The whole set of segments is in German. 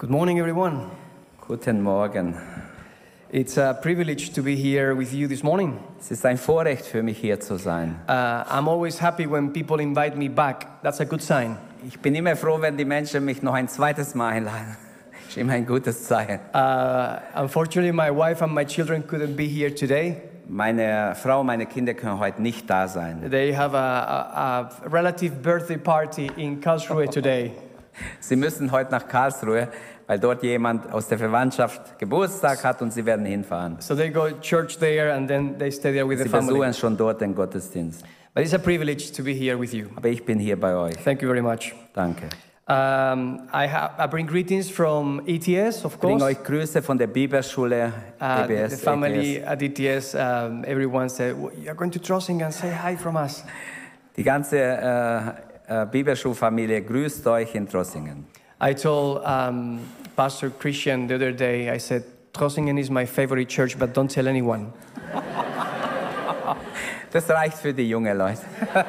Good morning, everyone. Guten Morgen. It's a privilege to be here with you this morning. Es ist ein Vorrecht für mich hier zu sein. Uh, I'm always happy when people invite me back. That's a good sign. Ich bin immer froh, wenn die Menschen mich noch ein zweites Mal einladen. Ist immer ein gutes Zeichen. Uh, unfortunately, my wife and my children couldn't be here today. Meine Frau, meine Kinder können heute nicht da sein. They have a, a, a relative birthday party in Karlsruhe today. Sie müssen heute nach Karlsruhe, weil dort jemand aus der Verwandtschaft Geburtstag hat und sie werden hinfahren. So they go to church there and then they stay there with the Sie family. besuchen schon dort den Gottesdienst. But it's a privilege to be here with you. Aber ich bin hier bei euch. Thank you very much. Danke. Um, I, ha- I bring greetings from ETS, of Ich bringe course. euch Grüße von der Bibelschule Uh, the- EBS. the family ETS. at ETS, um, everyone said, "Well, You're going to Trossingen, say hi from us. Die ganze äh, äh, Bibelschulfamilie grüßt euch in Trossingen. I told um, Pastor Christian the other day, I said, Trossingen is my favorite church, but don't tell anyone. Das reicht für die jungen Leute.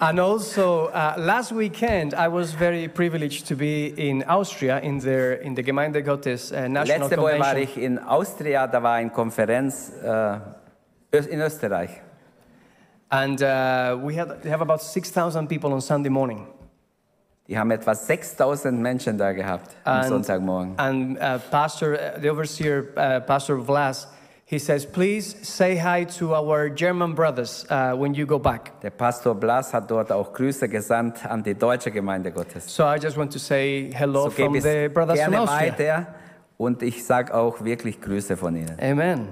And also, uh, last weekend, I was very privileged to be in Austria in, their, in the Gemeinde Gottes uh, National Letzte Woche war ich in Austria, da war eine Konferenz Ö- in Österreich. And uh, we had, they have about 6,000 people on Sunday morning. Die haben etwa 6000 Menschen da gehabt am And- Sonntagmorgen. And uh, Pastor, uh, the overseer, uh, Pastor Vlas, he says, please say hi to our German brothers uh, when you go back. Der Pastor Blas hat dort auch Grüße gesandt an die deutsche Gemeinde Gottes. So I just want to say hello So from the brothers from Austria. weiter und ich sage auch wirklich Grüße von Ihnen. Amen.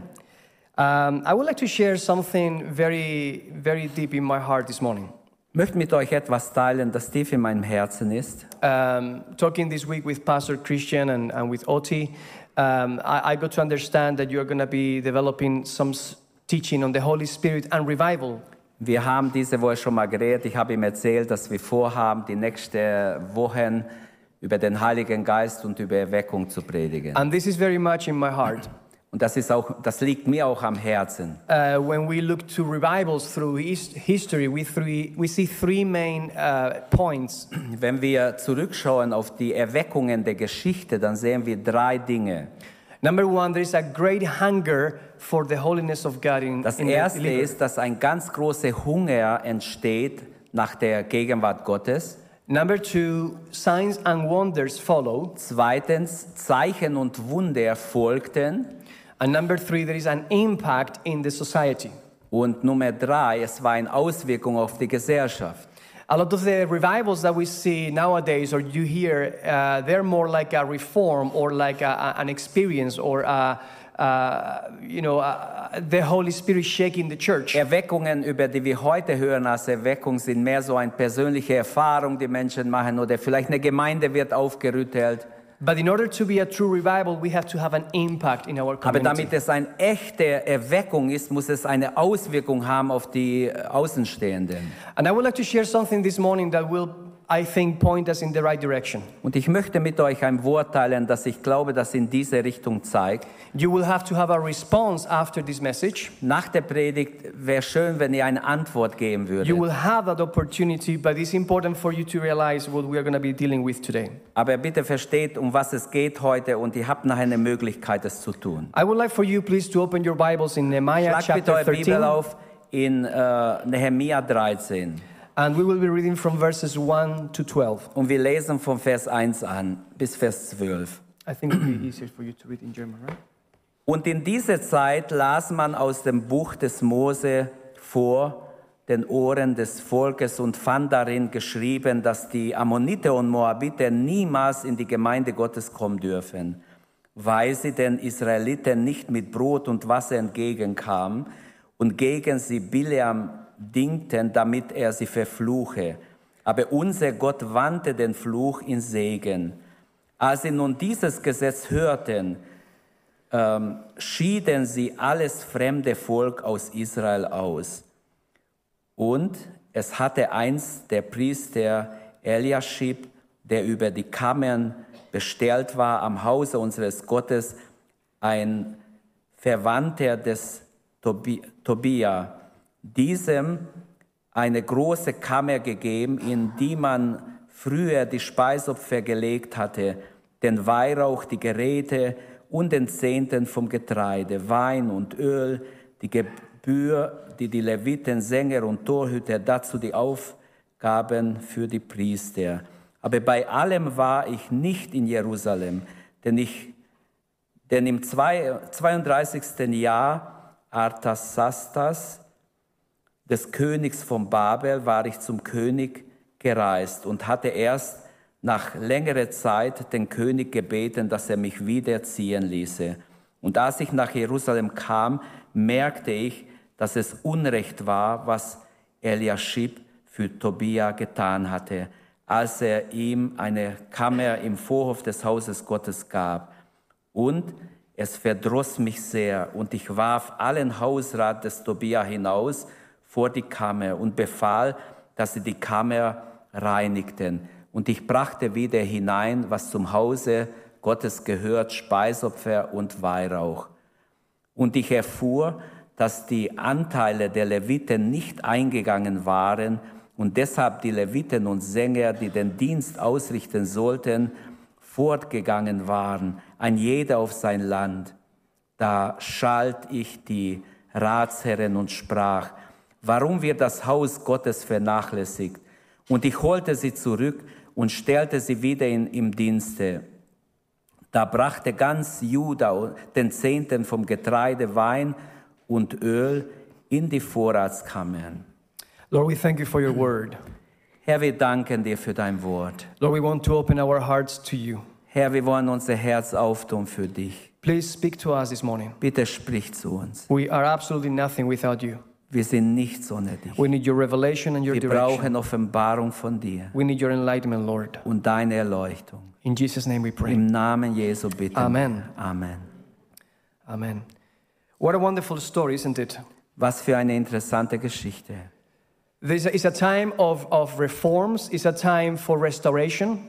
Um, I would like to share something very, very deep in my heart this morning. Ich möchte mit euch etwas teilen, das tief in meinem Herzen ist. Um, talking this week with Pastor Christian and, and with Oti, um, I, I got to understand that you're going to be developing some teaching on the Holy Spirit and revival. Wir haben diese Woche schon mal geredet. Ich habe ihm erzählt, dass wir vorhaben, die nächsten Wochen über den Heiligen Geist und über Erweckung zu predigen. And this is very much in my heart. Und das, ist auch, das liegt mir auch am Herzen. Uh, when we look to revivals through his- history, we, three, we see three main uh, points. Wenn wir zurückschauen auf die Erweckungen der Geschichte, dann sehen wir drei Dinge. Number one, there is a great hunger for the holiness of God in, Das in the erste believer. ist, dass ein ganz großer Hunger entsteht nach der Gegenwart Gottes. Number two, signs and wonders follow. Zweitens, Zeichen und Wunder folgten. And number three, there is an impact in the society. Und Nummer drei, es war eine Auswirkung auf die Gesellschaft. A lot of the revivals that we see nowadays, or you hear, uh, they're more like a reform or like a, an experience or, a, uh, you know, uh, the Holy Spirit shaking the church. Erweckungen, über die wir heute hören als Erweckung, sind mehr so eine persönliche Erfahrung, die Menschen machen oder vielleicht eine Gemeinde wird aufgerüttelt. But in order to be a true revival, we have to have an impact in our Aber damit es eine echte Erweckung ist, muss es eine Auswirkung haben auf die äh, Außenstehenden. And I would like to share something this morning that will, I think, point us in the right direction. Und ich möchte mit euch ein Wort teilen, das ich glaube, das in diese Richtung zeigt. You will have to have a response after this message. Nach der Predigt wäre schön, wenn ihr eine Antwort geben You würdet. will have that opportunity, but it's important for you to realize what we are going to be dealing with today. Aber bitte versteht, um was es geht heute und ihr habt nachher eine Möglichkeit, es zu tun. I would like for you, please, to open your Bibles in Nehemiah Schlagt bitte chapter eure Bibel 13, auf in äh, Nehemia 13. and we will be reading from verses 1 to 12. Und wir lesen von Vers 1 an bis Vers 12. I think it would be easier for you to read in German, right? Und in dieser Zeit las man aus dem Buch des Mose vor den Ohren des Volkes und fand darin geschrieben, dass die Ammoniter und Moabiter niemals in die Gemeinde Gottes kommen dürfen, weil sie den Israeliten nicht mit Brot und Wasser entgegenkamen und gegen sie Bileam dingten, damit er sie verfluche. Aber unser Gott wandte den Fluch in Segen. Als sie nun dieses Gesetz hörten, ähm, schieden sie alles fremde Volk aus Israel aus. Und es hatte eins der Priester Eliaschib, der über die Kammern bestellt war am Hause unseres Gottes, ein Verwandter des Tobi Tobia, diesem eine große Kammer gegeben, in die man früher die Speisopfer gelegt hatte, den Weihrauch, die Geräte und den Zehnten vom Getreide, Wein und Öl, die Gebühr, die die Leviten, Sänger und Torhüter, dazu die Aufgaben für die Priester. Aber bei allem war ich nicht in Jerusalem, denn, ich, denn im 32. Jahr Artasastas, des Königs von Babel, war ich zum König gereist und hatte erst nach längerer Zeit den König gebeten, dass er mich wiederziehen ließe. Und als ich nach Jerusalem kam, merkte ich, dass es Unrecht war, was Eliashib für Tobia getan hatte, als er ihm eine Kammer im Vorhof des Hauses Gottes gab. Und es verdross mich sehr, und ich warf allen Hausrat des Tobia hinaus vor die Kammer und befahl, dass sie die Kammer reinigten. Und ich brachte wieder hinein, was zum Hause Gottes gehört, Speisopfer und Weihrauch. Und ich erfuhr, dass die Anteile der Leviten nicht eingegangen waren und deshalb die Leviten und Sänger, die den Dienst ausrichten sollten, fortgegangen waren, ein jeder auf sein Land. Da schalt ich die Ratsherren und sprach, warum wird das Haus Gottes vernachlässigt? Und ich holte sie zurück und stellte sie wieder in, im Dienste. Da brachte ganz Juda den Zehnten vom Getreide, Wein und Öl in die Vorratskammern. Lord, we thank you for your word. Herr, wir danken dir für dein Wort. Lord, we want to open our hearts to you. Herr, wir wollen unser Herz auftun für dich. Please speak to us this morning. Bitte sprich zu uns. We are absolutely nothing without you. Wir sind nichts ohne dich. We need your revelation and your Wir direction. brauchen Offenbarung von dir We need your enlightenment, Lord. und deine Erleuchtung. In Jesus' name we pray. Im Namen Jesu bitte. Amen. Amen. Amen. What a wonderful story, isn't it? Was für eine interessante Geschichte. This is a time of, of reforms, it's a time for restoration.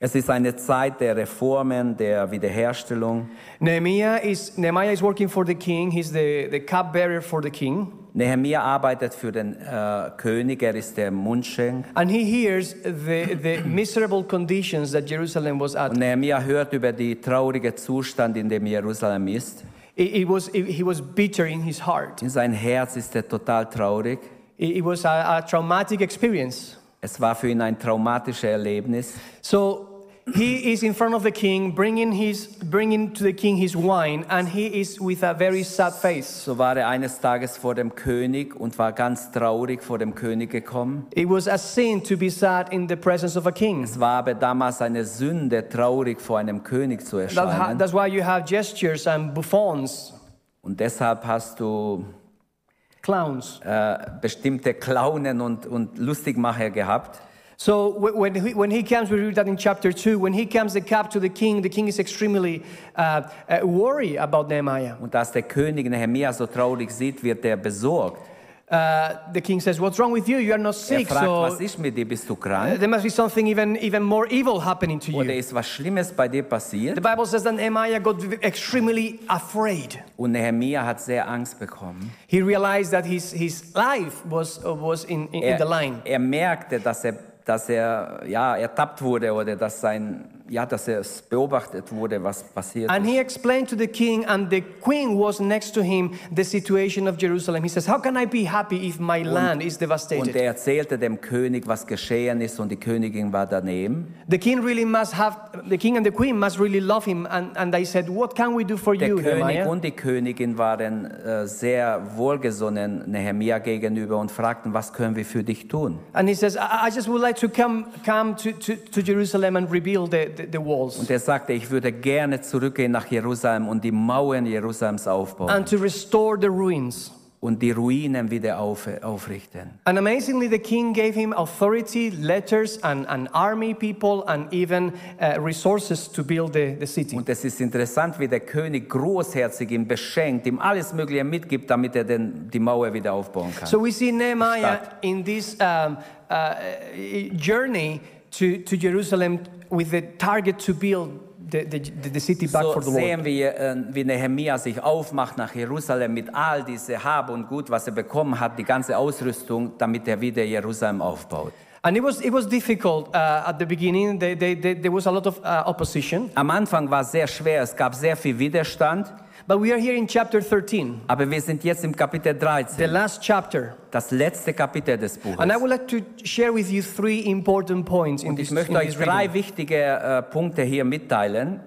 Es ist eine Zeit der Reformen, der Wiederherstellung. Nehemiah is, Nehemiah is working for the king, he's the, the cupbearer for the king. Nehemiah arbeitet für den äh, König, er ist der Mundschenk. And he hears the, the miserable conditions that Jerusalem was at. Und Nehemiah hört über die traurige Zustand, in dem Jerusalem ist. It, it was, it- he was bitter in his heart. In sein Herz ist er total traurig. It, it was a, a traumatic experience. Es war für ihn ein traumatisches Erlebnis. So he is in front of the king, bringing, his, bringing to the king his wine, and he is with a very sad face. So war er eines Tages vor dem König und war ganz traurig vor dem König gekommen. It was a sin to be sad in the presence of a king. Es war aber damals eine Sünde, traurig vor einem König zu erscheinen. that's why you have gestures and buffons, Und deshalb hast du clowns. äh, bestimmte Clownen und, und Lustigmacher gehabt. So when he, when he comes, we read that in chapter 2, when he comes the cup to the king, the king is extremely uh, uh, worried about Nehemiah. Und als der König Nehemia so traurig sieht, wird er besorgt. Uh, the king says, what's wrong with you? You are not Er sick, fragt, so was ist mit dir, bist du uh, krank? there must be something even, even more evil happening to Oder you. ist was Schlimmes bei dir The? Bible says that Nehemiah got extremely afraid. Und Nehemia hat sehr Angst bekommen. He realized that his, his life was, uh, was in, in, in the line. Er, er merkte, dass er, dass er ja, ertappt wurde oder dass, sein, ja, dass er es beobachtet wurde, was passiert And he explained to the king, and the queen was next to him, the situation of Jerusalem. He says, How can I be happy if my land is Und devastated? er erzählte dem König, was geschehen ist und die Königin war daneben. The king really must have, the king and the queen must really love him. And, and they said, What can we do for Der you, König Nehemiah? und die Königin waren äh, sehr wohlgesonnen Nehemia gegenüber und fragten, was können wir für dich tun? And he says, I, I just would like to come, come to, to, to Jerusalem and rebuild the, the, the walls Und er sagte, ich würde gerne zurückgehen nach Jerusalem und die Mauern Jerusalems aufbauen and to restore the ruins. und die Ruinen wieder auf, aufrichten. And amazingly, the king gave him authority, letters, and, and army people, and even uh, resources to build the, the city. Und es ist interessant, wie der König großherzig ihn beschenkt, ihm alles Mögliche mitgibt, damit er den, die Mauer wieder aufbauen kann. So we see Nehemiah in this um, uh, journey to, to Jerusalem with the target to build the, the, the city back so for the Lord. sehen wir, äh, wie Nehemia sich aufmacht nach Jerusalem mit all diese Hab und Gut, was er bekommen hat, die ganze Ausrüstung, damit er wieder Jerusalem aufbaut. And it was, it was difficult uh, at the beginning. They, they, they, there was a lot of uh, opposition. Am Anfang war es sehr schwer, es gab sehr viel Widerstand, But we are here in chapter 13, aber wir sind jetzt im Kapitel the 13, last chapter. das letzte Kapitel des Buches. And I would like to share with you three important points in Und this, ich möchte euch drei reading. wichtige äh, Punkte hier mitteilen.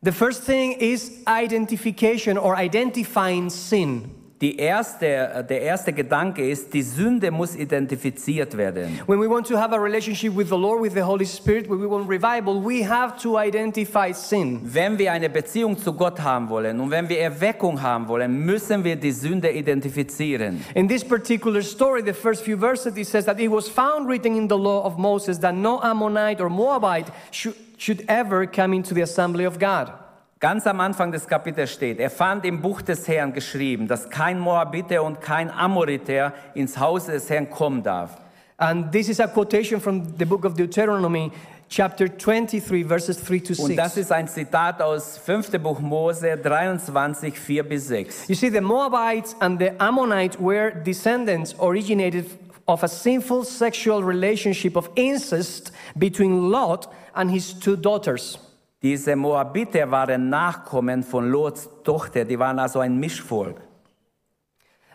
The first thing is identification or identifying sin. Die erste, äh, der erste Gedanke ist, die Sünde muss identifiziert werden. When we want to have a relationship with the Lord, with the Holy Spirit, when we want revival, we have to identify sin. Wenn wir eine Beziehung zu Gott haben wollen und wenn wir Erweckung haben wollen, müssen wir die Sünde identifizieren. In this particular story, the first few verses, it says that it was found written in the law of Moses that no Ammonite or Moabite should, should ever come into the assembly of God. Ganz am Anfang des Kapitels steht, er fand im Buch des Herrn geschrieben, dass kein Moabiter und kein Amoriter ins Haus des Herrn kommen darf. And this is a quotation from the book of Deuteronomy, chapter 23, verses 3 to Und das 6. ist ein Zitat aus 5. Buch Mose 23, 4 bis 6. You see, the Moabites and the Ammonites were descendants originated of a sinful sexual relationship of incest between Lot and his two daughters. Diese Moabiter waren Nachkommen von Lots Tochter, die waren also ein Mischvolk.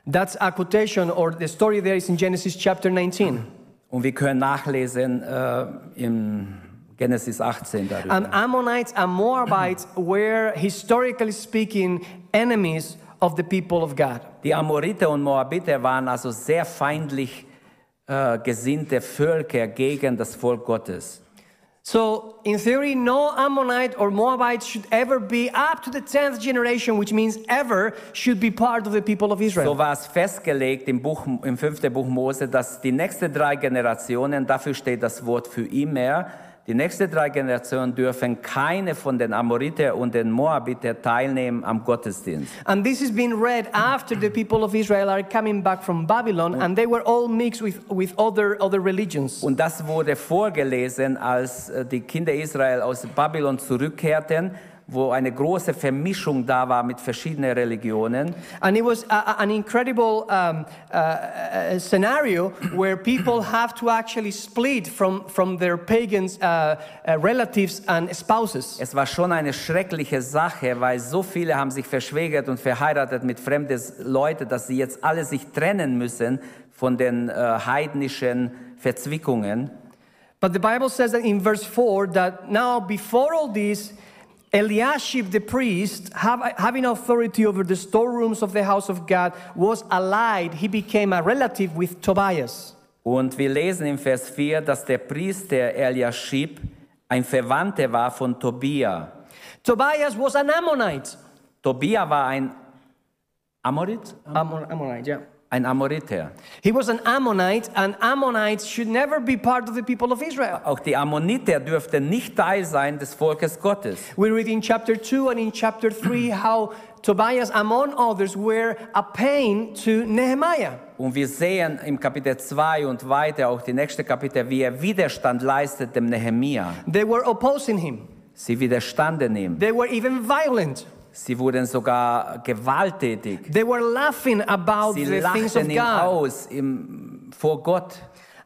That's a quotation, or the story there is in Genesis chapter 19. Und wir können nachlesen äh, im Genesis 18 darüber. And Ammonites and Moabites were, historically speaking, enemies of the people of God. Die Amoriter und Moabiter waren also sehr feindlich äh, gesinnte Völker gegen das Volk Gottes. So, in theory, no Ammonite or Moabite should ever be up to the 10th generation, which means ever should be part of the people of So Israel. war es festgelegt im, Buch, im fünften Buch Mose, dass die nächsten drei Generationen, dafür steht das Wort für immer, die nächsten drei Generationen dürfen keine von den Amoriter und den Moabiter teilnehmen am Gottesdienst. And this is being read after the people of Israel are coming back from Babylon, and they were all mixed with, with other, other religions. Und das wurde vorgelesen, als äh, die Kinder Israel aus Babylon zurückkehrten, wo eine große Vermischung da war mit verschiedenen Religionen. And it was a, an incredible um, uh, uh, scenario where people have to actually split from, from their pagan uh, uh, relatives and spouses. Es war schon eine schreckliche Sache, weil so viele haben sich verschwägert und verheiratet mit fremden Leuten, dass sie jetzt alle sich trennen müssen von den äh, heidnischen Verzwickungen. But the Bible says that in verse 4 that now, before all this, Eliashib the priest, having authority over the storerooms of the house of God, was allied. He became a relative with Tobias. Und wir lesen im Vers 4, dass der Priester Eliashib ein Verwandter war von Tobia. Tobias was an Ammonite. Tobia war ein Amorit? Ammon, Ammonite, yeah. Ein Amoriter. He was an Ammonite, and Ammonites should never be part of the people of Israel. Auch die Ammoniter dürften nicht Teil sein des Volkes Gottes. We read in chapter 2 and in chapter 3 how Tobias, among others, were a pain to Nehemiah. Und wir sehen im Kapitel 2 und weiter auch die nächste Kapitel, wie er Widerstand leistet dem Nehemia. They were opposing him, Sie widerstanden ihm. they were even violent. Sie wurden sogar gewalttätig. They were laughing about Sie the things of lachten ihn God. aus im, vor Gott.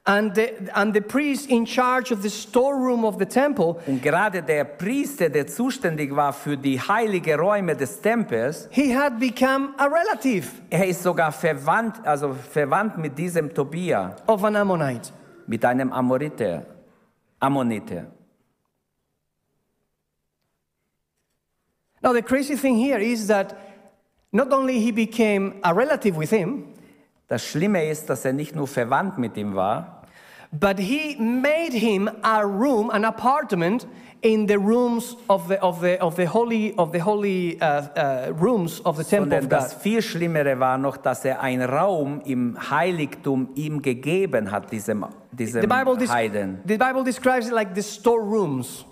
And the, and the priest in charge of the storeroom of the temple, Und gerade der Priester, der zuständig war für die heiligen Räume des Tempels, he had become a relative er ist sogar verwandt, also verwandt mit diesem Tobia, of an Ammonite. mit einem Amoriter, Ammoniter. Now, the crazy thing here is that not only he became a relative with him, Das Schlimme ist, dass er nicht nur verwandt mit ihm war, but he made him a room, an apartment in the rooms of the, of the, of the holy, of the holy uh, uh, rooms of the temple of das viel Schlimmere war noch, dass er einen Raum im Heiligtum ihm gegeben hat, diesem, diesem The Bible, Heiden. the Bible describes it like the storerooms.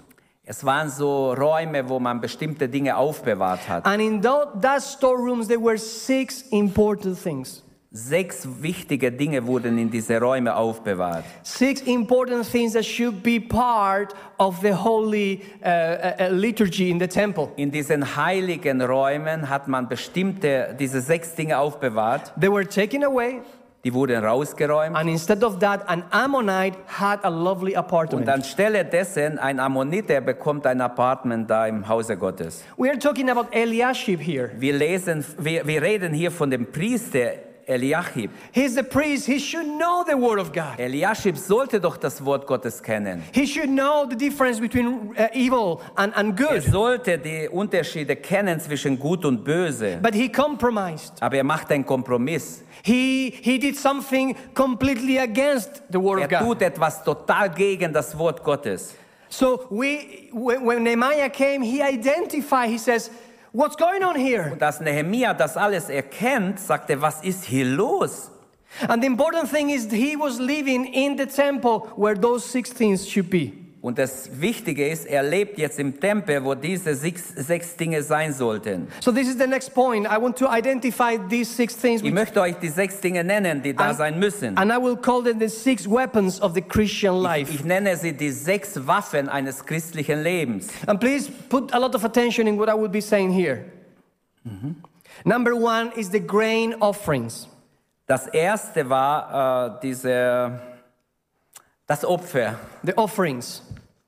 Es waren so Räume, wo man bestimmte Dinge aufbewahrt hat. And in that storerooms, there were six important things. Sechs wichtige Dinge wurden in diese Räume aufbewahrt. Six important things that should be part of the holy uh, uh, uh, liturgy in the temple. In diesen heiligen Räumen hat man bestimmte, diese sechs Dinge aufbewahrt. They were taken away, die wurden rausgeräumt. And instead of that, an Ammonite had a lovely Und apartment. anstelle dessen, ein Ammoniter bekommt ein Apartment da im Hause Gottes. We are talking about Eliashib here. Wir, lesen, wir, wir reden hier von dem Priester Eliashib. He's the priest. He should know the word of God. Eliashib sollte doch das Wort Gottes kennen. He should know the difference between uh, evil and, and Er good. sollte die Unterschiede kennen zwischen Gut und Böse. But he compromised. Aber er macht einen Kompromiss. He, he did something completely against the word Er of God. Er tut etwas total gegen das Wort Gottes. So we, when, when Nehemiah came, he identified, he says, what's going on here? Und als Nehemia das alles erkennt, sagt er, was ist hier los? And the important thing is he was living in the temple where those six things should be. Und das Wichtige ist, er lebt jetzt im Tempel, wo diese sechs, sechs Dinge sein sollten. So this is the next point. I want to identify these six things, Ich möchte euch die sechs Dinge nennen, die da And- sein müssen. and I will call them the six weapons of the Christian life. Ich nenne sie die sechs Waffen eines christlichen Lebens. And please put a lot of attention in what I will be saying here. Number one is the grain offerings. Das erste war äh, diese, das Opfer, The offerings.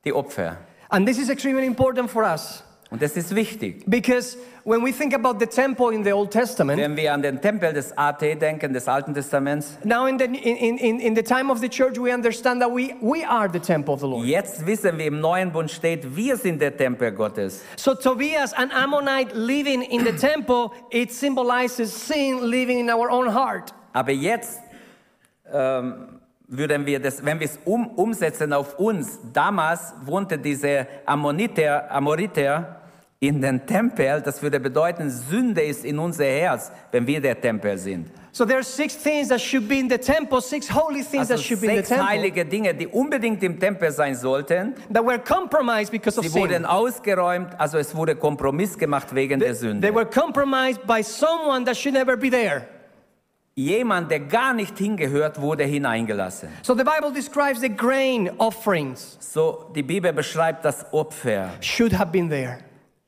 die Opfer. And this is extremely important for us Und das ist wichtig. because when we think about the temple in the Old Testament, Wenn wir an den Tempel des AT denken, des Alten Testaments, now in the, in, in, in the time of the church, we understand that we, we are the temple of the Lord. jetzt wissen wir im Neuen Bund steht, wir sind der Tempel Gottes. So Tobias, an Ammonite living in the temple, it symbolizes sin living in our own heart. Aber jetzt ähm, würden wir das, wenn wir es um, umsetzen auf uns, damals wohnte diese Ammoniter, Amoriter in den Tempel, das würde bedeuten, Sünde ist in unser Herz, wenn wir der Tempel sind. So there are six things that should be in the temple, six holy things Also that should be in the sechs temple heilige Dinge, die unbedingt im Tempel sein sollten, that were compromised because of sie sin. wurden ausgeräumt, also es wurde Kompromiss gemacht wegen der They Sünde. were compromised by someone that should never be there. Jemand, der gar nicht hingehört, wurde hineingelassen. So the Bible describes the grain offerings So, die Bibel beschreibt das Opfer, should have been there.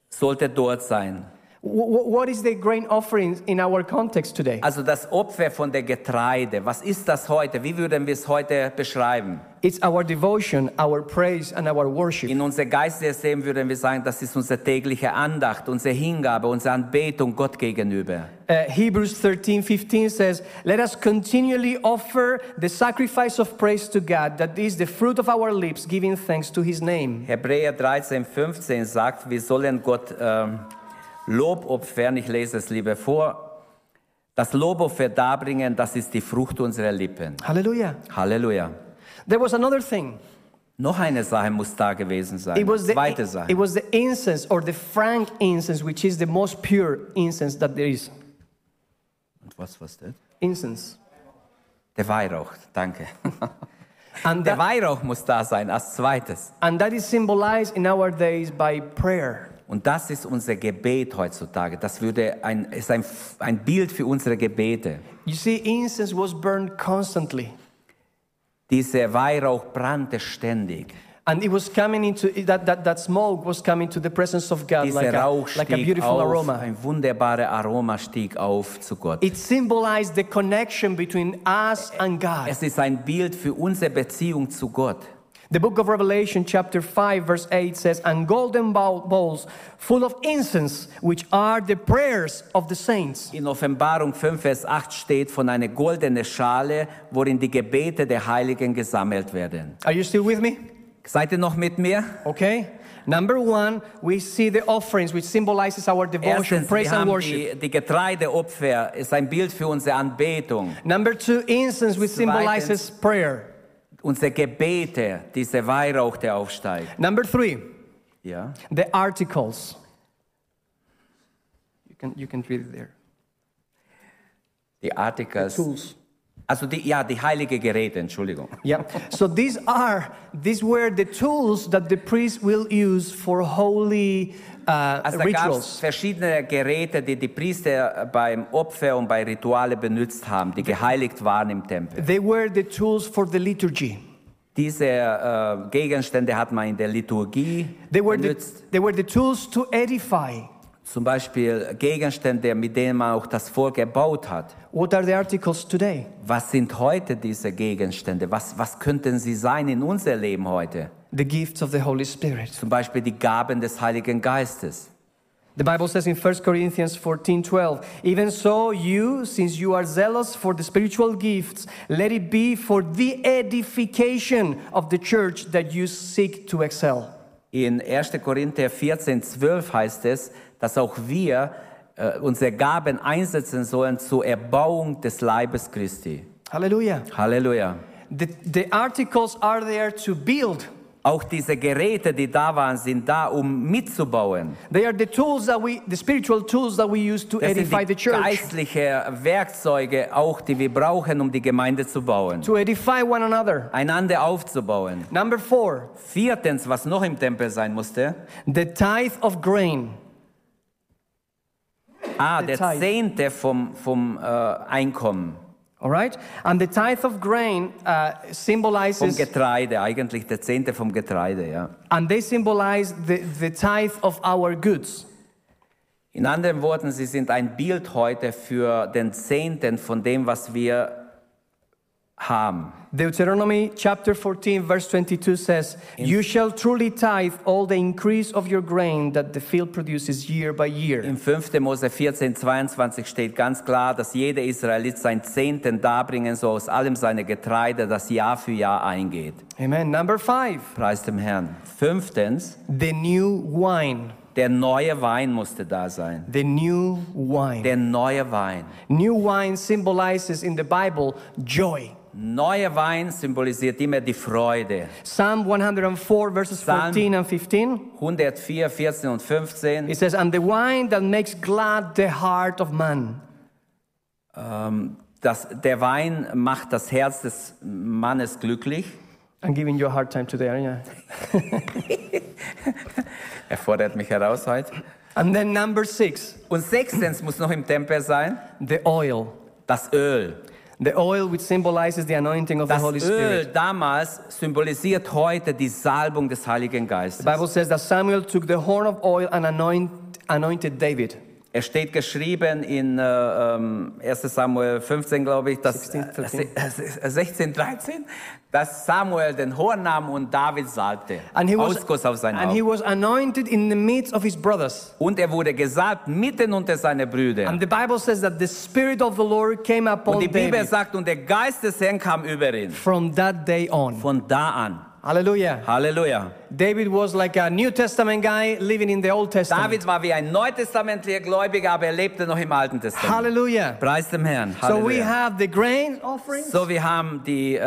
sollte dort sein. Wh- wh- What is the grain offerings in our context today? Also das Opfer von der Getreide, was ist das heute? Wie würden wir es heute beschreiben? It's our devotion, our praise, and our worship. In unser geistiges Leben würden wir sagen, das ist unsere tägliche Andacht, unsere Hingabe, unsere Anbetung Gott gegenüber. Uh, Hebrews 13 15 says, Let us continually offer the sacrifice of praise to God, that is the fruit of our lips, giving thanks to his name. Hebräer 13, 15 sagt, wir sollen Gott ähm, Lob opfern. Ich lese es lieber vor. Das Lobopfer darbringen, das ist die Frucht unserer Lippen. Hallelujah. Halleluja. There was another thing. Noch eine Sache muss da gewesen sein. It was, the, Zweite Sache. it was the incense or the frank incense, which is the most pure incense that there is. Und was war das? Incense. Der Weihrauch, danke. And Der that, Weihrauch muss da sein als zweites. and that is symbolized in our days by prayer. Und das ist unser Gebet heutzutage. Das würde ein, ist ein, ein Bild für unsere Gebete. You see, incense was burned constantly. Dieser Weihrauch brannte ständig. And it was coming into that, that, that smoke was coming to the presence of God like Dieser a, Rauch like a stieg beautiful auf, aroma. ein wunderbares Aroma stieg auf zu Gott. It symbolized the connection between us and God. Es ist ein Bild für unsere Beziehung zu Gott. The book of Revelation, chapter 5, verse 8 says, And golden bowls full of incense, which are the prayers of the saints. In Offenbarung 5, Vers 8 steht von einer goldenen Schale, worin die Gebete der Heiligen gesammelt werden. Are you still with me? Seid ihr noch mit mir? Okay. Number one, we see the offerings, which symbolizes our devotion, Erstens, praise and worship. die, die Getreideopfer, ist ein Bild für unsere Anbetung. Number two, incense, which symbolizes prayer. Unsere Gebete, dieser Weihrauch, der aufsteigt. Number three, Ja. the articles. You can, you can read it there. Die Articles. Tools. Also die, ja, die heilige Geräte, Entschuldigung. Yeah. So these are these were the tools that the priest will use for holy Also da gab es verschiedene Geräte, die die Priester beim Opfer und bei Rituale benutzt haben, die geheiligt waren im Tempel. They were the tools for the liturgy. Diese äh, Gegenstände hat man in der Liturgie They were the, benutzt they were the tools to edify. Zum Beispiel Gegenstände, mit denen man auch das Volk erbaut hat. What are the articles today? Was sind heute diese Gegenstände? Was, was könnten sie sein in unser Leben heute? The gifts of the Holy Spirit. Zum Beispiel die Gaben des Heiligen Geistes. The Bible says in 1 Corinthians 14 12, even so, you, since you are zealous for the spiritual gifts, let it be for the edification of the church that you seek to excel. In 1. Korinther 14, 12 heißt es, dass auch wir äh, unsere Gaben einsetzen sollen zur Erbauung des Leibes Christi. Hallelujah. Halleluja. The, the articles are there to build. Auch diese Geräte, die da waren, sind da, um mitzubauen. They are the tools that we, the spiritual tools that we use to Das edify die the church, geistliche Werkzeuge, auch die wir brauchen, um die Gemeinde zu bauen. to edify one another. Einander aufzubauen. Number four, Viertens, was noch im Tempel sein musste, the tithe of grain. ah, The der tithe. Zehnte vom, vom äh, Einkommen, All right? And the tithe of grain uh, vom symbolizes, Getreide, eigentlich der Zehnte vom Getreide, ja. and they symbolize the, the tithe of our goods. In anderen Worten, sie sind ein Bild heute für den Zehnten von dem, was wir haben. Deuteronomy chapter 14, verse 22 says, You shall truly tithe all the increase of your grain that the field produces year by year. Im 5. Mose 14, 22 steht ganz klar, dass jeder Israelit sein Zehnten darbringen soll aus allem seine Getreide, das Jahr für Jahr eingeht. Amen. Number five, Preis dem Herrn. Fünftens, the new wine. der neue Wein musste da sein. The new wine. Der neue Wein. New wine symbolizes in the Bible joy. Neuer Wein symbolisiert immer die Freude. Psalm 104, verses Psalm- 14 and 15. 104, 14 und 15. It says, And the wine that makes glad the heart of man. Ähm, das, der Wein macht das Herz des Mannes glücklich. I'm giving you a hard time today, aren't I? Er fordert mich heraus heute. And then number six, Und sechstens muss noch im Tempel sein, the oil. das Öl. The oil which symbolizes the anointing of the Das Holy Öl Spirit. damals symbolisiert heute die Salbung des Heiligen Geistes. The Bible says that Samuel took the horn of oil and anoint, anointed David. Es steht geschrieben in äh, ähm, 1 Samuel 15, glaube ich, dass, 16, 13. äh, 16, 13, dass Samuel den Horn nahm und David salbte. And he was, Ausguss auf sein and he was anointed in the midst of his brothers. Und er wurde gesalbt mitten unter seine Brüder. And the Bible says that the Spirit of the Lord came Und upon die Bibel David sagt, und der Geist des Herrn kam über ihn. from that day on. Von da an. Hallelujah. Halleluja. David was like a New Testament guy living in the Old Testament. David war wie ein neutestamentlicher Gläubiger, aber er lebte noch im Alten Testament. Hallelujah. Preis dem Herrn. So we Halleluja. have the grain offerings, So, wir haben die äh,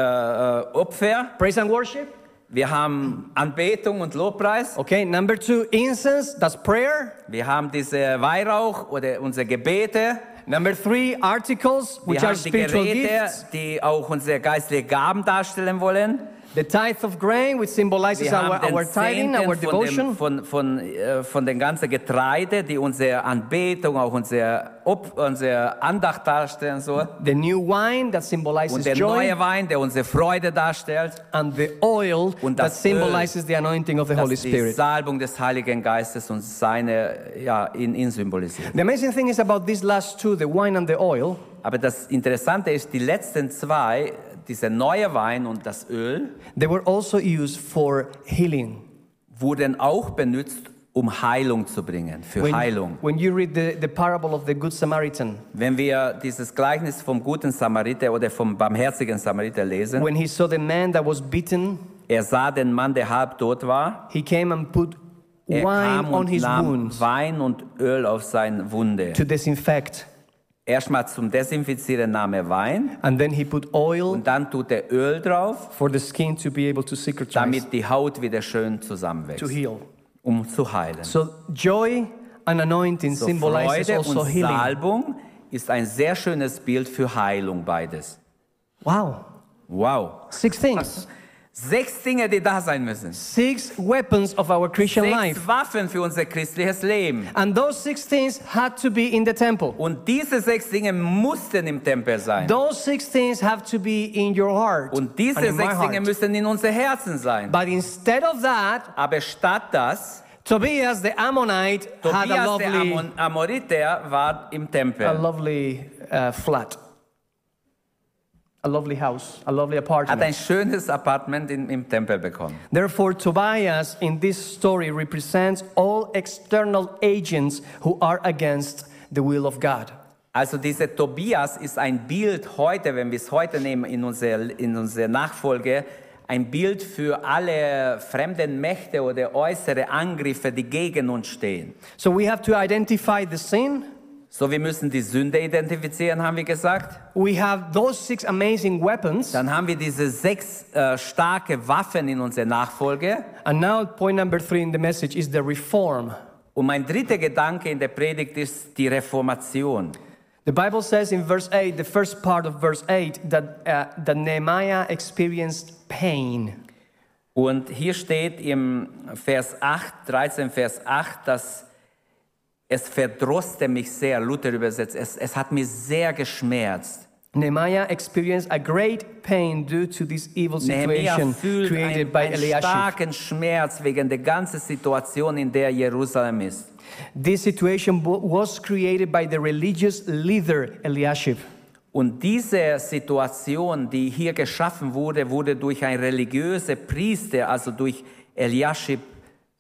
Opfer, praise and worship. wir haben Anbetung und Lobpreis, Okay, number two, incense, that's prayer. wir haben diese Weihrauch oder unsere Gebete, Number three, articles, wir which are haben die spiritual Geräte, gifts. die auch unsere geistlichen Gaben darstellen wollen. The tithe of grain, which symbolizes Wir our, our tithing, our von, dem, devotion. von, von, äh, von den ganzen Getreide, die unsere Anbetung, auch unsere, Op unsere Andacht darstellen soll. The new wine that Und symbolizes der joy. neue Wein, der unsere Freude darstellt. And the oil Und that das Öl, symbolizes the anointing of the Holy das die Spirit. Salbung des Heiligen Geistes und seine, ja, in ihn symbolisiert. The amazing thing is about these last two, the wine and the oil, Aber das Interessante ist, die letzten zwei, dieser neue Wein und das Öl, they were also used for healing. wurden auch benutzt, um Heilung zu bringen, für When, Heilung. when you read the, the parable of the Good Samaritan, Wenn wir dieses Gleichnis vom guten Samariter oder vom barmherzigen Samariter lesen, when he saw the man that was beaten, er sah den Mann, der halb tot war, he came and put er wine kam on und his nahm wounds Wein und Öl auf seine Wunde. to disinfect. Erstmal zum Desinfizieren nahm er Wein And then he put oil und dann tut er Öl drauf, for the skin to be able to cicatrize, damit die Haut wieder schön to zusammenwächst, heal. um zu heilen. So joy and anointing So symbolizes Freude also und healing. Salbung ist ein sehr schönes Bild für Heilung beides. Wow. Wow. Six things. Sechs Dinge, die da sein müssen. Six weapons of our Christian life. Sechs Waffen für unser christliches Leben. And those six things had to be in the temple. Und diese sechs Dinge mussten im Tempel sein. Those six things have to be in your heart. Und diese and in my sechs Dinge müssen in unser Herzen sein. But instead of that, Aber statt das Tobias the Ammonite had a Tobias, der lovely, Amon Amoriter, war im a lovely uh, flat, a lovely house, a lovely Hat apartment. ein schönes Apartment in, im Tempel bekommen. Therefore, Tobias in this story represents all external agents who are against the will of God. Also dieser Tobias ist ein Bild heute, wenn wir es heute nehmen in unserer in unsere Nachfolge, ein Bild für alle fremden Mächte oder äußere Angriffe, die gegen uns stehen. So we have to identify the sin. So, wir müssen die Sünde identifizieren, haben wir gesagt. We have those six amazing weapons. Dann haben wir diese sechs äh, starke Waffen in unserer Nachfolge. And now, point number three in the message is the reform. Und mein dritter Gedanke in der Predigt ist die Reformation. The Bible says in verse 8, the first part of verse 8, that, uh, that Nehemiah experienced pain. Und hier steht im Vers 8, 13 Vers 8, dass es verdroste mich sehr, Luther übersetzt, es, es hat mir sehr geschmerzt. Nehemiah experienced a great pain due to this evil situation created einen, by einen Eliashib. starken Schmerz wegen der ganzen Situation, in der Jerusalem ist. This situation wa- was created by the religious leader Eliashib. Und diese Situation, die hier geschaffen wurde, wurde durch einen religiösen Priester, also durch Eliashib,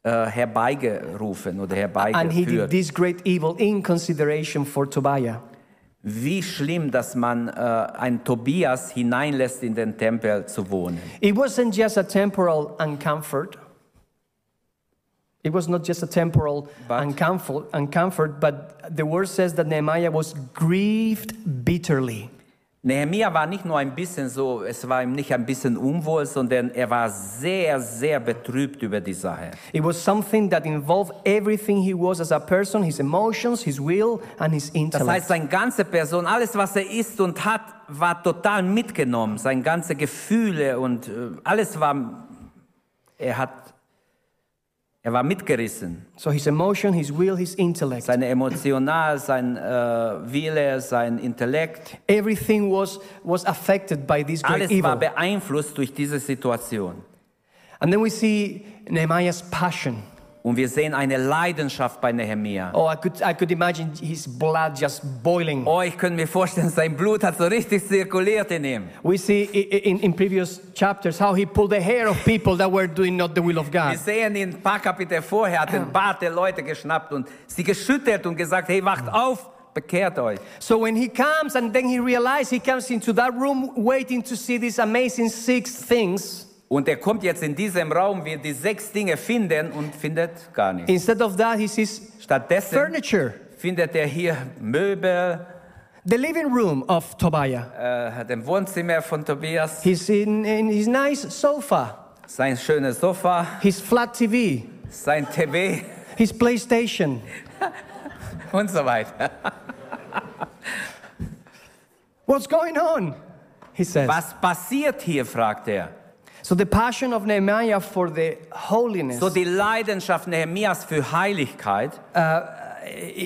äh, herbeigerufen oder And he did this great evil in consideration for Tobiah. Wie schlimm, dass man äh, einen Tobias hineinlässt, in den Tempel zu wohnen. It wasn't just a temporal uncomfort. It was not just a temporal But- uncomfort, uncomfort, but the word says that Nehemiah was grieved bitterly. Nehemia war nicht nur ein bisschen so, es war ihm nicht ein bisschen unwohl, sondern er war sehr, sehr betrübt über die Sache. It was something that involved everything he was as a person, his emotions, his will, and his Das intellect. heißt, seine ganze Person, alles, was er ist und hat, war total mitgenommen. Seine ganze Gefühle und äh, alles war, er hat, er war mitgerissen. so his emotion, his will, his intellect. Seine emotional, sein äh, Wille, sein Intellekt, Everything was, was affected by this great alles war evil. beeinflusst durch diese Situation. And then we see Nehemiah's passion. Und wir sehen eine Leidenschaft bei Nehemia. Oh, I could, I could imagine his blood just boiling. Oh, ich könnte mir vorstellen, sein Blut hat so richtig zirkuliert in ihm. We see in, in previous chapters how he pulled the hair of people that were doing not the will of Wir God. sehen ihn ein paar Kapitel vorher, hat den Bart der Leute geschnappt und sie geschüttelt und gesagt, hey, wacht auf, bekehrt euch. So when he comes and then he realizes he comes into that room waiting to see these amazing six things, Und er kommt jetzt in diesem Raum, wird die sechs Dinge finden und findet gar nichts. instead of that, he sees Stattdessen furniture. findet er hier Möbel, The living room of Tobiah. äh, ein Wohnzimmer von Tobias, He's in, in his nice sofa, sein schönes Sofa, his flat TV, sein TV his PlayStation. und so weiter. What's going on? He says. Was passiert hier, fragt er. So the passion of Nehemiah for the holiness. So die Leidenschaft Nehemias für Heiligkeit, he-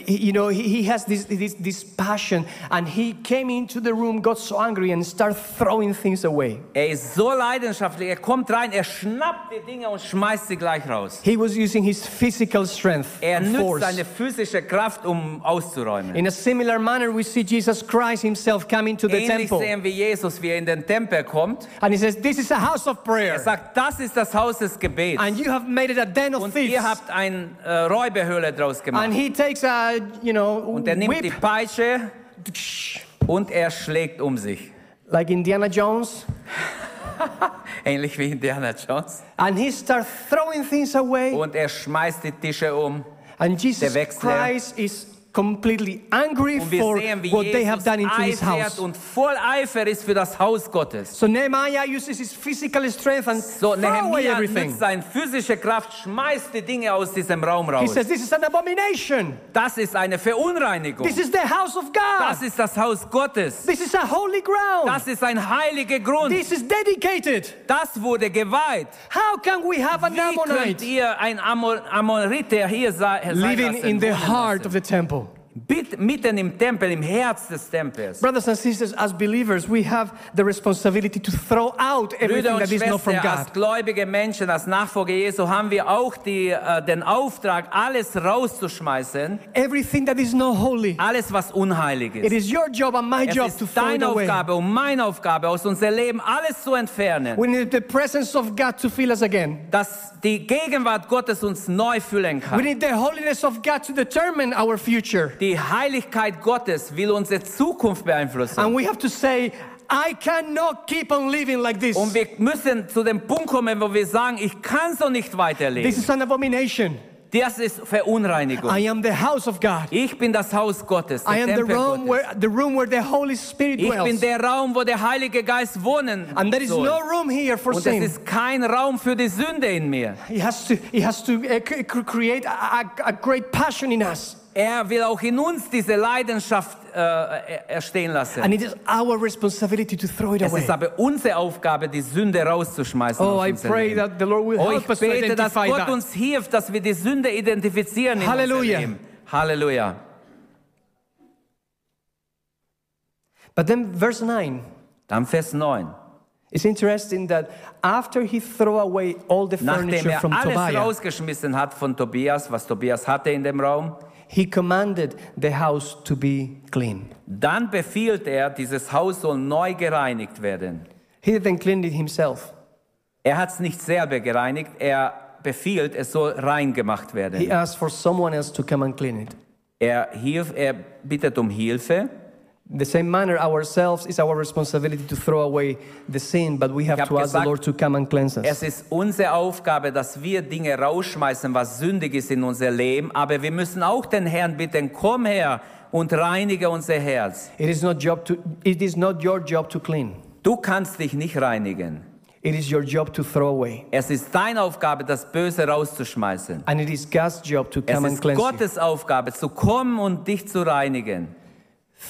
you know, he, he has this, this, this passion, and he came into the room, got so angry, and started throwing things away. er ist so leidenschaftlich, er kommt rein, er schnappt die Dinge und schmeißt sie gleich raus. He was using his physical strength Er and nützt force. seine physische Kraft, um auszuräumen. In a similar manner, we see Jesus Christ himself coming to the Ähnlich temple, sehen wir Jesus, wie er in den Tempel kommt. and he says, "This is a house of Er prayer, sagt, das ist das Haus des Gebets. and you have made it a den of Und thieves." ihr habt eine äh, Räuberhöhle draus And gemacht. he takes a, you know, Und er nimmt die whip, Peitsche und er schlägt um sich. like Indiana Jones, Ähnlich wie Indiana Jones. and he starts throwing things away. Und er schmeißt die Tische um. And Jesus. Christ is completely angry for sehen, what they have done into his house. und voll Eifer ist für das Haus Gottes. So Nehemiah uses his physical strength and So, away Nehemiah everything. nutzt seine physische Kraft, schmeißt die Dinge aus diesem Raum He says, This is an abomination. Das ist eine Verunreinigung. This is the house of God. Das ist das Haus Gottes. This is a holy ground. Das ist ein heiliger Grund. This is dedicated. Das wurde geweiht. How can we have an Wie könnt Ammonite ihr ein Amor Amoriter hier sein living in the heart of the temple? Mitten im Tempel, im Herz des Tempels. Brothers and sisters, as believers, we have the responsibility to throw out everything Brüder that is not from God. als gläubige Menschen, als Nachfolger Jesu, haben wir auch die, äh, den Auftrag, alles rauszuschmeißen, Everything that is not holy. alles, was unheilig It ist. is your job and my Es job ist to throw it deine away. Aufgabe und meine Aufgabe, aus unserem Leben alles zu entfernen, We need the presence of God to fill us again. dass die Gegenwart Gottes uns neu füllen We kann. need the holiness of God to determine our future. Die Heiligkeit Gottes will unsere Zukunft beeinflussen. And we have to say, I cannot keep on living like this. Und wir müssen zu dem Punkt kommen, wo wir sagen, ich kann so nicht This weiterleben. is an abomination. Das ist Verunreinigung. I am the house of God. Ich bin das Haus Gottes, der I am the room Gottes. where the room where the Holy Spirit Ich bin der Raum, wo der Heilige Geist wohnen And there is soll. no room here for Und es ist kein Raum für die Sünde in mir. He has to, he has to c- create a- a great passion in us. Er will auch in uns diese Leidenschaft äh, erstehen lassen. And it is our responsibility to throw it Es away. ist aber unsere Aufgabe, die Sünde rauszuschmeißen. Oh, I pray Leben. that the Lord will Oh, ich help us to bete, dass Gott that. uns hilft, dass wir die Sünde identifizieren in Halleluja. Leben. Halleluja. But then verse 9 Dann Vers 9. It's interesting that after he threw away all the Nachdem furniture er from alles Tobiah, rausgeschmissen hat von Tobias, was Tobias hatte in dem Raum, he commanded the house to be clean. dann befiehlt er, dieses Haus soll neu gereinigt werden. He didn't clean it himself. Er hat es nicht selber gereinigt, er befiehlt, es soll rein gemacht He werden. asked for someone else to come and clean it. Er, hilf, er bittet um Hilfe. In the same manner, ourselves is our responsibility to throw away the sin, but we have to ask the Lord to come and cleanse us. Es ist unsere Aufgabe, dass wir Dinge rausschmeißen, was sündig ist in unser Leben, aber wir müssen auch den Herrn bitten, komm her und reinige unser Herz. It is not job to. It is not your job to clean. Du kannst dich nicht reinigen. It is your job to throw away, Es ist deine Aufgabe, das Böse rauszuschmeißen. and it is God's job to Es come and ist cleanse you Gottes Aufgabe, zu kommen und dich zu reinigen.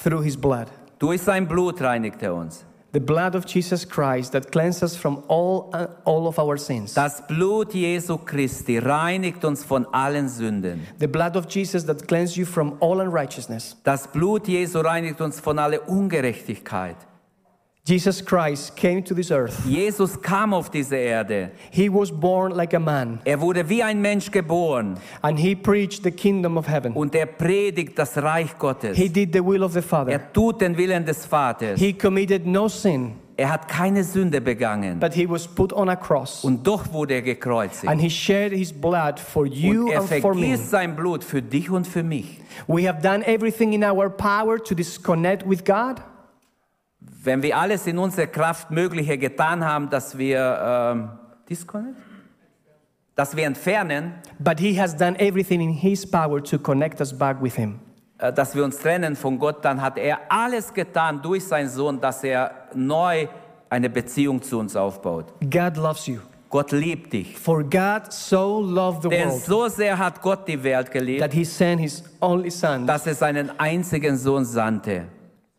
Through His blood. Durch sein Blut reinigt er uns. The blood of Jesus Christ that cleanses from all uh, all of our sins. Das Blut Jesu Christi reinigt uns von allen Sünden. The blood of Jesus that cleanses you from all unrighteousness. Das Blut Jesu reinigt uns von aller Ungerechtigkeit. Jesus Christ came to this earth. Jesus kam auf diese Erde. He was born like a man, Er wurde wie ein Mensch geboren and he preached the kingdom of heaven. und er predigt das Reich Gottes. He did the will of the Father. Er tut den Willen des Vaters. He committed no sin, Er hat keine Sünde begangen but he was put on a cross. und doch wurde er gekreuzigt. And he shed his blood for Und you er and for me. vergießt sein Blut für dich und für mich. We have done everything in our power to disconnect with God. Wenn wir alles in unserer Kraft Mögliche getan haben, dass wir ähm, disconnect? dass wir entfernen, But he has done everything in his power to connect us back with him. äh, dass wir uns trennen von Gott, dann hat er alles getan durch seinen Sohn, dass er neu eine Beziehung zu uns aufbaut. God loves you. Gott liebt dich. For God so loved the Denn world so sehr hat Gott die Welt geliebt, that he sent his only son. dass er seinen einzigen Sohn sandte.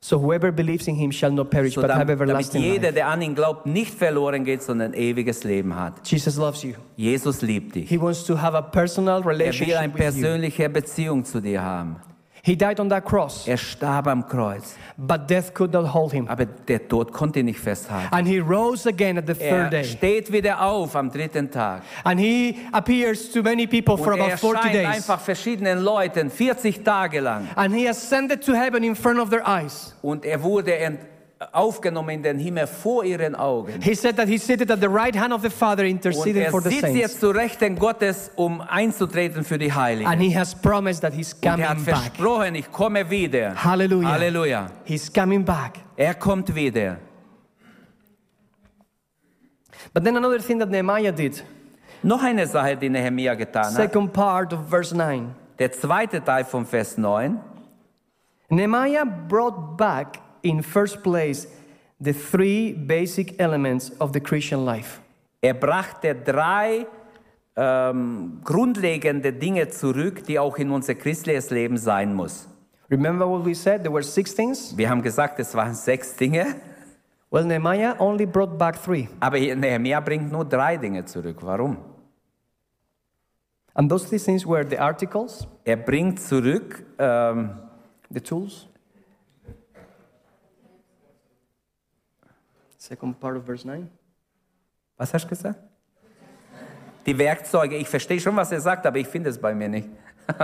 So whoever believes in him shall not perish So but have damit, damit everlasting jeder, der an ihn glaubt, nicht verloren geht, sondern ewiges Leben hat. Jesus loves you. Jesus liebt dich. He wants to have a personal Er will eine relationship persönliche Beziehung zu dir haben. He died on that cross, Er starb am Kreuz, but death could not hold him. aber der Tod konnte ihn nicht festhalten. And he rose again at the third Er day. steht wieder auf am dritten Tag. And he appears to many people for Und er about 40 erscheint days. einfach verschiedenen Leuten 40 Tage lang. And he ascended to heaven in front of their eyes. Und er wurde ent- aufgenommen in den Himmel vor ihren Augen. He said that he seated at the right hand of the Father Und interceding er for the sitzt saints. jetzt zu Rechten Gottes, um einzutreten für die Heiligen. And he has promised that he's Und er hat coming back. versprochen, ich komme wieder. Hallelujah. Halleluja. He's coming back. Er kommt wieder. But then another thing that Nehemiah did, Noch eine Sache, die Nehemia getan hat. second part of verse 9. Der zweite Teil von Vers 9. Nehemiah brought back in first place the three basic elements of the Christian life. Er brachte drei ähm, grundlegende Dinge zurück, die auch in unser christliches Leben sein muss. Remember what we said? There were six things. Wir haben gesagt, es waren sechs Dinge, Well, Nehemiah only brought back three. aber hier- Nehemia bringt nur drei Dinge zurück. Warum? And those three things were the articles, Er bringt zurück ähm, The tools. Second part of verse 9. Was hast du gesagt? Die Werkzeuge, ich verstehe schon, was er sagt, aber ich finde es bei mir nicht.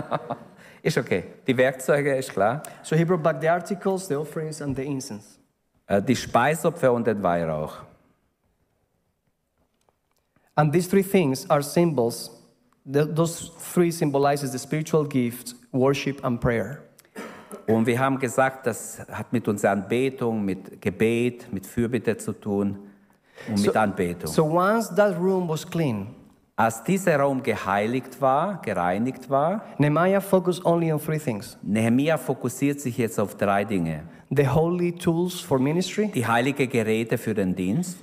ist okay. Die Werkzeuge ist klar. So he brought back the articles, the offerings, and the incense. Äh, Die Speisopfer und den Weihrauch. And these three things are symbols. Those three symbolizes the spiritual gifts, worship, and prayer. Und wir haben gesagt, das hat mit unserer Anbetung, mit Gebet, mit Fürbitte zu tun und mit Anbetung. So once that room was clean, Als dieser Raum geheiligt war, gereinigt war, Nehemiah focused only on three things Nehemia fokussiert sich jetzt auf drei Dinge. the holy tools for ministry, Die heilige Geräte für den Dienst,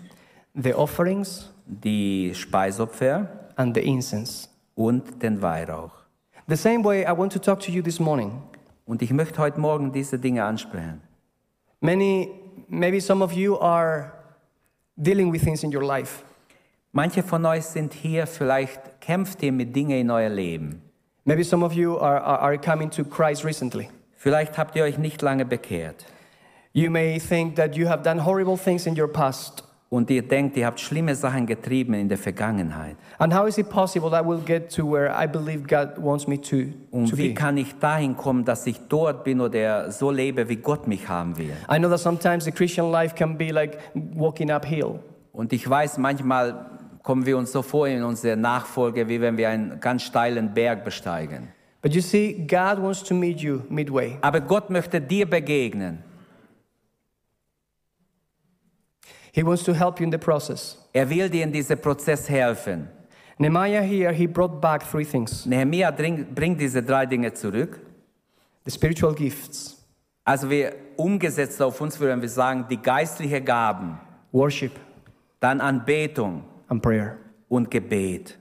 the offerings, die Speisopfer and the incense. und den Weihrauch. The same way I want to talk to you this morning. Und ich möchte heute Morgen diese Dinge ansprechen. Many, maybe some of you are dealing with things in your life. Manche von euch sind hier, vielleicht kämpft ihr mit Dingen in euer Leben. Maybe some of you are, are, are coming to Christ recently. Vielleicht habt ihr euch nicht lange bekehrt. You may think that you have done horrible things in your past. Und ihr denkt, ihr habt schlimme Sachen getrieben in der Vergangenheit. And how is it possible that we'll get to where I believe God wants me to, to Und wie be? kann ich dahin kommen, dass ich dort bin oder so lebe, wie Gott mich haben will? I know that sometimes the Christian life can be like walking uphill. Und ich weiß, manchmal kommen wir uns so vor in unserer Nachfolge, wie wenn wir einen ganz steilen Berg besteigen. But you see, God wants to meet you midway. Aber Gott möchte dir begegnen. He wants to help you in the process. Er will dir in diesem Prozess helfen. Nehemiah here, he brought back three things Nehemia bringt, bringt diese drei Dinge zurück. the spiritual gifts, Also wir umgesetzt auf uns würden wir sagen, die geistlichen Gaben, worship, dann Anbetung and prayer. und Gebet.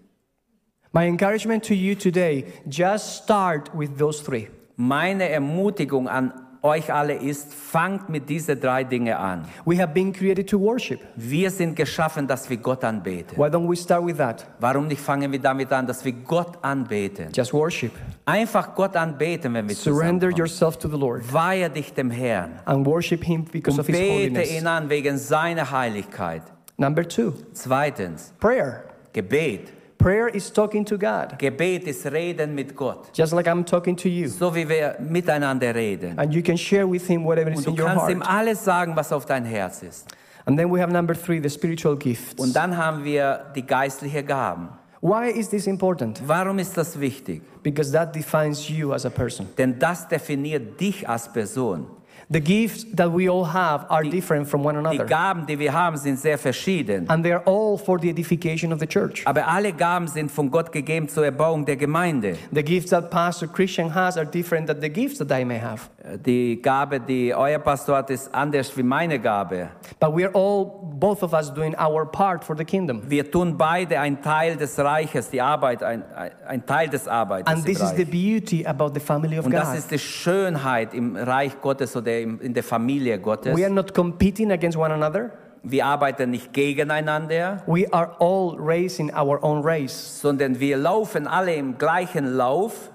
My encouragement to you today just start with those three. Meine Ermutigung an euch alle ist, fangt mit diesen drei Dinge an. We have been created to worship. Wir sind geschaffen, dass wir Gott anbeten. Why don't we start with that? Warum nicht fangen wir damit an, dass wir Gott anbeten? Just worship. Einfach Gott anbeten, wenn wir Surrender yourself to the Lord Weihe dich dem Herrn and worship Him because und of His bete holiness. ihn an wegen seiner Heiligkeit. Number two, Zweitens, prayer. Gebet. Prayer is talking to God, Gebet ist Reden mit Gott. just like I'm talking to you. So wie wir miteinander reden. And you can share with Him whatever is Und du in your kannst ihm heart. alles sagen, was auf dein Herz ist. And then we have number three, the spiritual gifts. Und dann haben wir die geistlichen Gaben. Why is this important? Warum ist das wichtig? Because that defines you as a person. Denn das definiert dich als Person. The gifts that we all have are different from one another. Die. Gaben, die wir haben, sind sehr verschieden. And they're all for the edification of the church. Aber alle Gaben sind von Gott gegeben zur Erbauung der Gemeinde. The gifts that Pastor Christian has are different than the gifts that I may have. Äh, die Gabe, die euer Pastor hat, ist anders wie meine Gabe. But we're all, both of us, doing our part for the kingdom. Wir tun beide ein Teil des Reiches, die Arbeit, ein, ein- Teil des Arbeits. And this is the beauty about the family of Und das God. ist die Schönheit im Reich Gottes oder in der Familie Gottes. We are not competing against one another. Wir arbeiten nicht gegeneinander, We are all racing our own race. sondern wir laufen alle im gleichen Lauf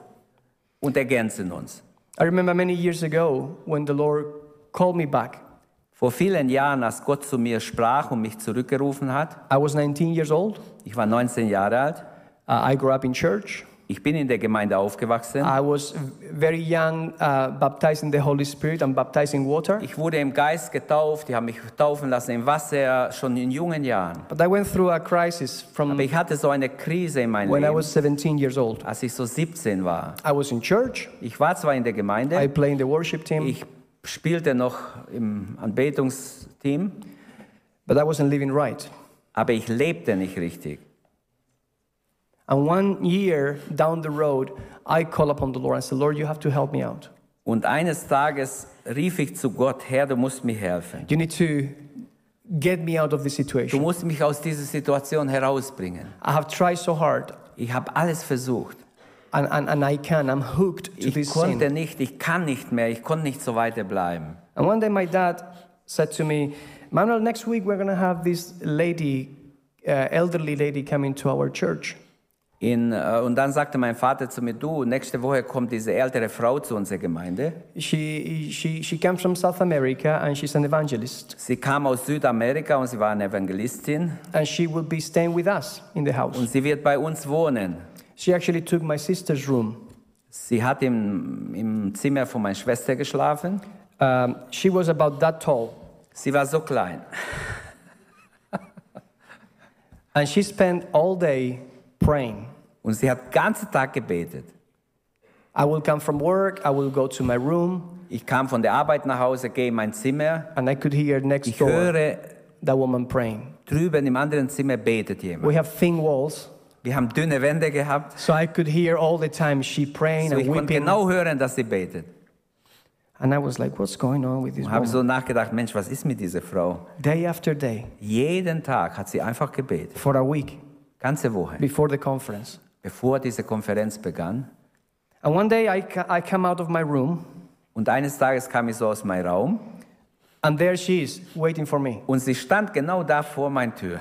und ergänzen uns. I remember many years ago when the Lord called me back. Vor vielen Jahren, als Gott zu mir sprach und mich zurückgerufen hat, I was 19 years old. ich war 19 Jahre alt, Uh, I grew up in church. Ich bin in der Gemeinde aufgewachsen. I was very young, uh, baptized in the Holy Spirit and baptized in water. Ich wurde im Geist getauft, die haben mich taufen lassen im Wasser schon in jungen Jahren. But I went through a crisis from Aber ich hatte so eine Krise in meinem when I Leben, was 17 years old. als ich so 17 war. I was in church. Ich war zwar in der I Gemeinde, played in the worship team, ich spielte noch im Anbetungsteam, but I wasn't living right. aber ich lebte nicht richtig. And one year down the road, I call upon the Lord. and say, Lord, you have to help me out. Und eines Tages rief ich zu Gott, Herr, du musst mir helfen. You need to get me out of this Du situation. musst mich aus dieser Situation herausbringen. I have tried so hard, Ich habe alles versucht. and, and, and I can. I'm hooked to Ich this konnte sin. nicht, ich kann nicht mehr, ich konnte nicht so weiterbleiben. And one day, my dad said to me, Manuel, next week we're going to have this lady, uh, elderly lady, coming to our church. In, äh, und dann sagte mein Vater zu mir, du, nächste Woche kommt diese ältere Frau zu unserer Gemeinde. She, she, she comes from South America and she's an evangelist. Sie kam aus Südamerika und sie war eine Evangelistin And she will be staying with us in the house. und sie wird bei uns wohnen. She actually took my sister's room. Sie hat im, im Zimmer von meiner Schwester geschlafen. Um, she was about that tall. Sie war so klein. And she spent all day praying. Und sie hat den ganzen Tag gebetet. I will come from work, I will go to my room, Ich kam von der Arbeit nach Hause, gehe in mein Zimmer. and I could hear next Ich door höre, that woman praying. drüben im anderen Zimmer betet jemand. We have thin walls, Wir haben dünne Wände gehabt. so I could hear all the time she praying So and ich konnte weeping. genau hören, dass sie betet. And I was like, what's going on with this Und habe woman? so nachgedacht, Mensch, was ist mit dieser Frau? Day after day, Jeden Tag hat sie einfach gebetet. for a week Ganze Woche. before the conference. Bevor diese Konferenz begann. And one day I, I come out of my room, Und eines Tages kam ich so aus meinem Raum and there she is waiting for me. und sie stand genau da vor meiner Tür.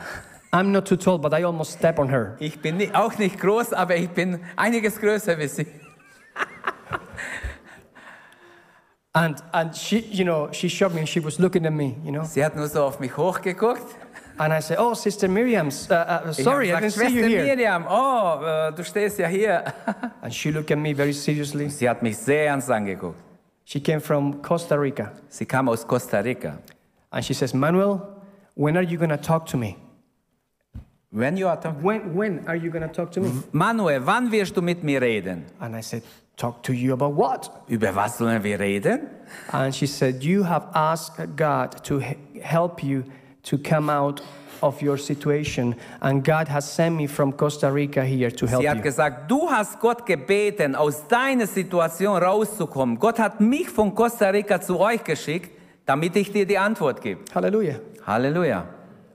I'm not too tall, but I almost step on her. Ich bin ni- auch nicht groß, aber ich bin einiges größer wie sie. And, and she, you know, she showed me and she was looking at me, you know. Sie hat nur so auf mich hochgeguckt. And I said, oh, Sister Miriam, uh, uh, sorry, I hab didn't see you here. Miriam, oh, äh, du stehst ja hier. And she looked at me very seriously. Sie hat mich sehr ernst angeguckt. She came from Costa Rica. Sie kam aus Costa Rica. And she says, Manuel, when are you going to talk to me? When you are talking, When, when are you going to talk to me? Manuel, wann wirst du mit mir reden? And I said, talk to you about what? Über was sollen wir reden? And she said, you have asked God to help you to come out of your situation. And God has sent me from Costa Rica here to help Sie hat you. gesagt, du hast Gott gebeten, aus deiner Situation rauszukommen. Gott hat mich von Costa Rica zu euch geschickt, damit ich dir die Antwort gebe. Hallelujah. Halleluja.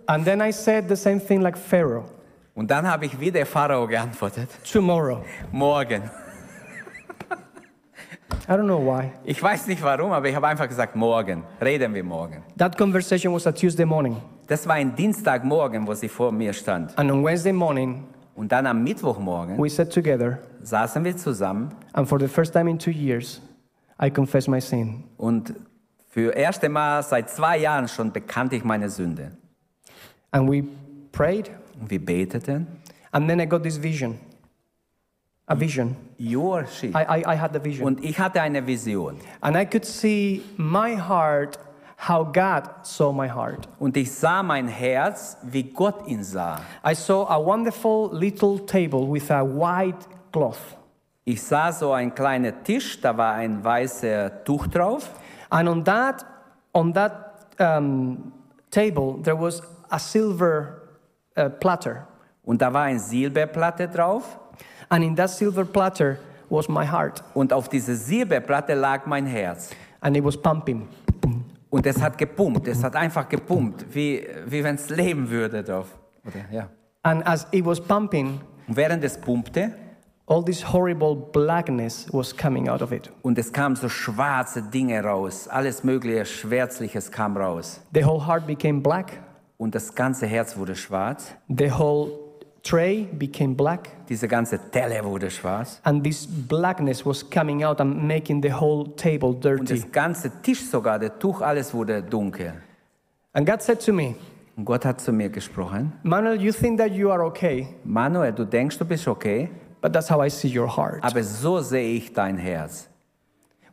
And then I said the same thing like Pharaoh. Und dann habe ich wie der Pharao geantwortet. Tomorrow. Morgen. I don't know why. Ich weiß nicht warum, aber ich habe einfach gesagt, morgen. Reden wir morgen. That conversation was a Tuesday morning. Das war ein Dienstagmorgen, wo sie vor mir stand. And on Wednesday morning, Und dann am Mittwochmorgen we sat together. saßen wir zusammen And for the first time in two years, I confessed my sin. und für erste Mal seit zwei Jahren schon bekannte ich meine Sünde. And we prayed. Und wir beteten. And then I got this vision. A vision. Your sheep. I, I, I had the vision. Und ich hatte eine Vision. And I could see my heart, how God saw my heart. Und ich sah mein Herz, wie Gott ihn sah. I saw a wonderful little table with a white cloth. Ich sah so einen kleinen Tisch, da war ein weißes Tuch drauf. And on that, on that um, table, there was a silver uh, platter. Und da war ein Silberplatte drauf. And in that silver platter was my heart. Und auf dieser Silberplatte lag mein Herz. And it was pumping. Und es hat gepumpt, es hat einfach gepumpt, wie, wie wenn es leben würde drauf. Oder, ja. And as it was pumping, Und während es pumpte all this horrible blackness was coming out of it. und es kamen so schwarze Dinge raus, alles mögliche Schwärzliches kam raus. The whole heart became black. Und das ganze Herz wurde schwarz, The whole tray became black. diese ganze Teller wurde schwarz And this blackness was coming out and making the whole table und dirty. das ganze Tisch sogar, der Tuch, alles wurde dunkel. And God said to me, Und Gott hat zu mir gesprochen, Manuel, you think that you are okay, Manuel, du denkst, du bist okay, but that's how I see your heart. aber so sehe ich dein Herz.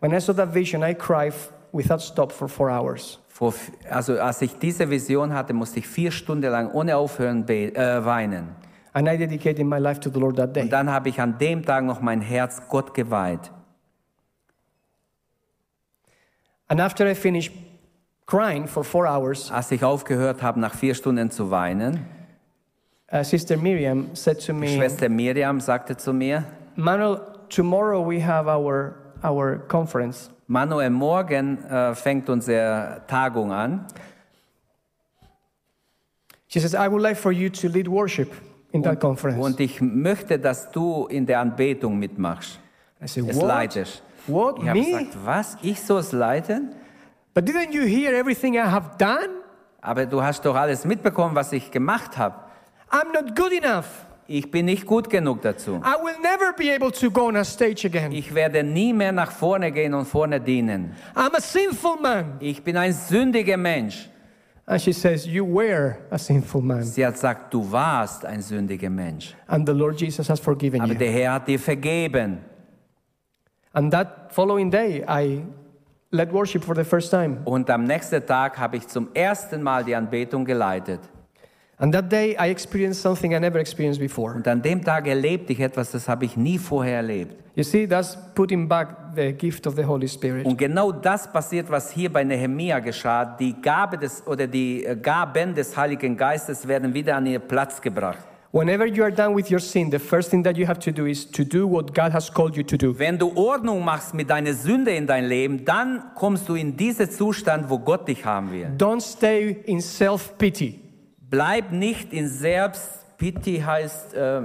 When I saw that vision, I cried without stop for four hours. Vor, also als ich diese Vision hatte, musste ich vier Stunden lang ohne aufhören äh, weinen. And I dedicated my life to the Lord that day. Und dann habe ich an dem Tag noch mein Herz Gott geweiht. And after I finished crying for four hours, Als ich aufgehört habe, nach vier Stunden zu weinen, uh, Sister Miriam said to me, Schwester Miriam sagte zu mir, Manuel, tomorrow we have our, our conference. Manuel, morgen äh, fängt unsere Tagung an. She says, I would like for you to lead worship in that conference. Und ich möchte, dass du in der Anbetung mitmachst. I said, Es what? leitest. What? Ich habe Me? gesagt, was? Ich soll es leiten? But didn't you hear everything I have done? Aber du hast doch alles mitbekommen, was ich gemacht habe. I'm not good enough. Ich bin nicht gut genug dazu. I will never be able to go on a stage again. Ich werde nie mehr nach vorne gehen und vorne dienen. I'm a sinful man. Ich bin ein sündiger Mensch. And she says, You were a sinful man. Sie hat gesagt, du warst ein sündiger Mensch. And the Lord Jesus has forgiven Aber you. der Herr hat dir vergeben. And that following day, I led worship for the first time. Und am nächsten Tag habe ich zum ersten Mal die Anbetung geleitet. And that day, I experienced something I never experienced before. Und an dem Tag erlebte ich etwas, das habe ich nie vorher erlebt. You see, that's putting back the gift of the Holy Spirit. Und genau das passiert, was hier bei Nehemia geschah. Die Gabe des oder die äh, Gaben des Heiligen Geistes werden wieder an ihren Platz gebracht. Whenever you are done with your sin, the first thing that you have to do is to do what God has called you to do. Wenn du Ordnung machst mit deiner Sünde in dein Leben, dann kommst du in diesen Zustand, wo Gott dich haben will. Don't stay in self pity. Bleib nicht in Selbstpity heißt äh,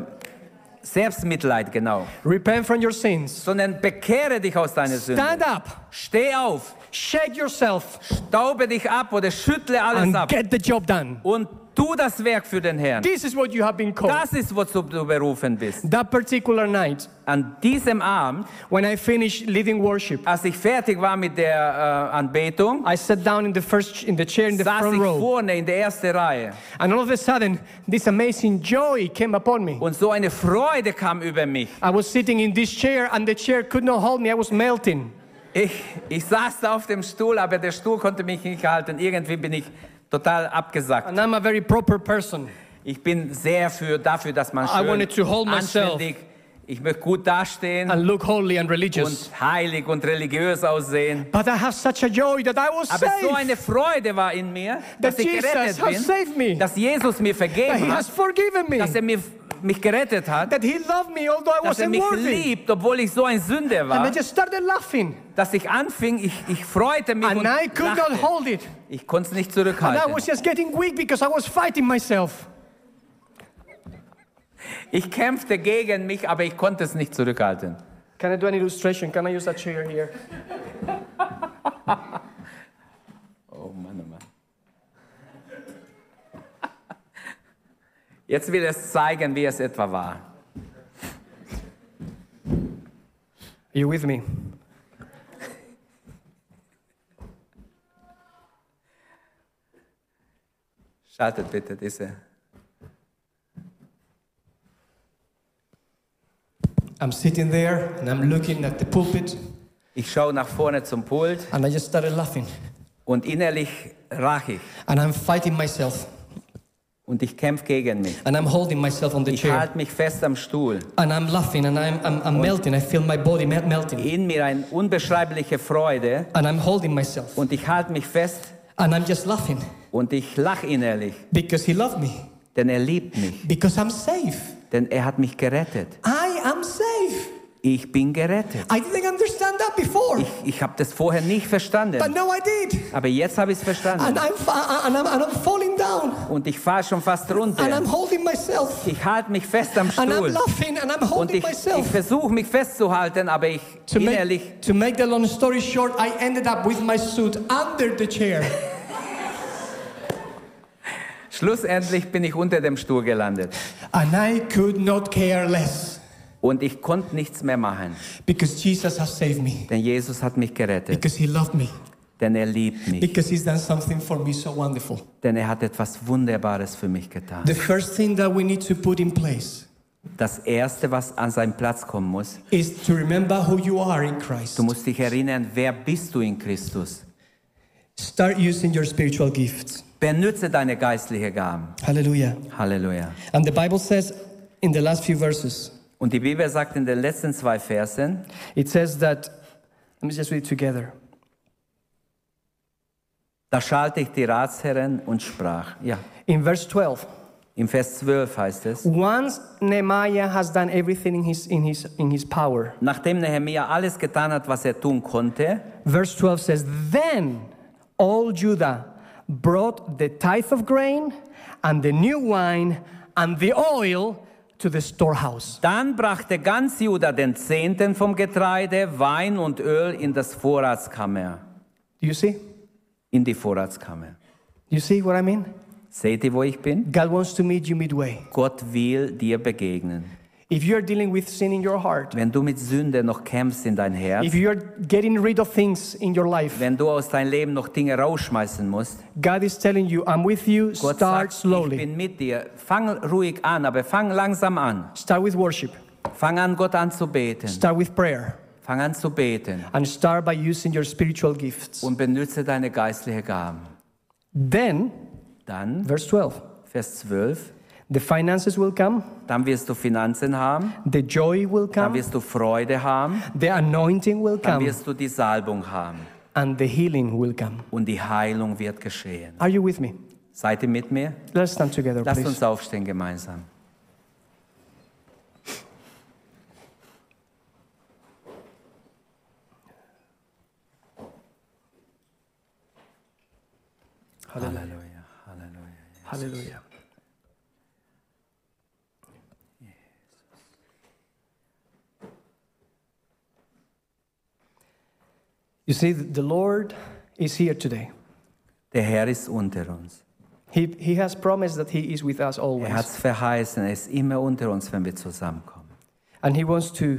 Selbstmitleid, genau. Repent from your sins. Sondern bekehre dich aus deiner Sünde. Stand up. Steh auf, Shake yourself. staube dich ab oder schüttle alles And ab get the job done. und tu das Werk für den Herrn. This is what you have been called. Das ist, wozu du berufen bist. That particular night, An diesem Abend, when I finished leading worship, als ich fertig war mit der äh, Anbetung, I sat down in the first in the chair in the saß front ich row, vorne in der ersten Reihe and all of a sudden, this amazing joy came upon me. und so eine Freude kam über mich. I was sitting in this chair, and the chair could not hold me. I was melting. Ich, ich saß da auf dem Stuhl, aber der Stuhl konnte mich nicht halten. Irgendwie bin ich total abgesackt. And I'm a very proper person. Ich bin sehr für, dafür, dass man I schön wanted to hold myself. anständig, ich möchte gut dastehen and look holy and religious. und heilig und religiös aussehen. But I have such a joy that I was Aber so saved. eine Freude war in mir, dass That ich Jesus gerettet has saved me. bin, dass Jesus mir That vergeben He has hat, forgiven me. dass er mir, mich gerettet hat, That He loved me although I dass er mich liebt, obwohl ich so ein Sünder And I war, just started laughing. dass ich anfing, ich, ich freute mich And und I could not hold it. Ich konnte es nicht And I zurückhalten. was just getting weak because I was fighting myself. Ich kämpfte gegen mich, aber ich konnte es nicht zurückhalten. Can I do an illustration? Can I use that chair here? Oh Mann, oh Mann. Jetzt will es zeigen, wie es etwa war. Are you with me? Schaltet bitte diese. I'm sitting there and I'm looking at the pulpit Ich schaue nach vorne zum Pult and I just started laughing. und innerlich rach ich And I'm fighting myself und ich kämpfe gegen mich. and I'm holding myself on the Ich chair. halte mich fest am Stuhl. And I'm laughing and I'm, I'm, I'm melting. I feel my body mel- melting. In mir eine unbeschreibliche Freude And I'm holding myself. und ich halte mich fest And I'm just laughing und ich lache innerlich, because He loved me. denn er liebt mich, Because I'm safe. denn er hat mich gerettet. I am safe. Ich bin gerettet. I didn't understand that before. Ich, ich habe das vorher nicht verstanden, But now I did. aber jetzt habe ich es And verstanden. I'm, fa- and I'm, and I'm falling down. Und ich fahre schon fast And runter. I'm holding myself. Ich halte mich fest am And I'm Stuhl. laughing and I'm Und holding ich, ich myself. versuche mich festzuhalten, aber ich To innerlich, make, to make the long story short, I ended up with my suit under the chair. schlussendlich bin ich unter dem Stuhl gelandet. And I could not care less Und ich konnte nichts mehr machen, because Jesus has saved me. denn Jesus hat mich gerettet, Because he loved me. denn er liebt mich, Because he's done something for me so wonderful. denn er hat etwas Wunderbares für mich getan. The first thing that we need to put in place Das Erste, was an seinen Platz kommen muss, is to remember who you are in Christ. du musst dich erinnern, wer bist du in Christus? Start using your spiritual gifts. Benütze deine geistlichen Gaben. Hallelujah. Halleluja. And the Bible says in the last few verses, Und die Bibel sagt in den letzten zwei Versen, it says that, let me just read it together. da schalte ich die Ratsherren und sprach. Ja, In verse 12, im Vers 12 heißt es, once Nehemiah has done everything in his, in his, in his power, nachdem Nehemia alles getan hat, was er tun konnte, verse 12 says, Then all Judah brought the tithe of grain and the new wine and the oil to the storehouse. dann brachte ganz Juda den Zehnten vom Getreide, Wein und Öl in das Vorratskammer, Do you see? in die Vorratskammer. You see what I mean? Seht ihr, wo ich bin? God wants to meet you midway. Gott will dir begegnen. If you are dealing with sin in your heart, Wenn du mit Sünde noch kämpfst in dein Herz, if you are getting rid of things in your life, wenn du aus deinem Leben noch Dinge rausschmeißen musst, God is telling you, I'm with you. Gott Start sagt, ich slowly. bin mit dir. Fang ruhig an, aber fang langsam an. Start with worship. Fang an, Gott anzubeten. Start with prayer. Fang an zu beten And start by using your spiritual gifts. und benütze deine geistlichen Gaben. Then, Dann, verse 12, Vers 12, the finances will come, dann wirst du Finanzen haben, the joy will dann come, wirst du Freude haben, the anointing will dann come, wirst du die Salbung haben and the healing will come. und die Heilung wird geschehen. Are you with me? Seid ihr mit mir? Let's stand together, Lasst please. uns aufstehen gemeinsam. Halleluja, Halleluja. Hallelujah. You see, the Lord is here today. Der Herr ist unter uns. He, he has promised that He is with us always. Er hat es verheißen, er ist immer unter uns, wenn wir zusammenkommen. And He wants to,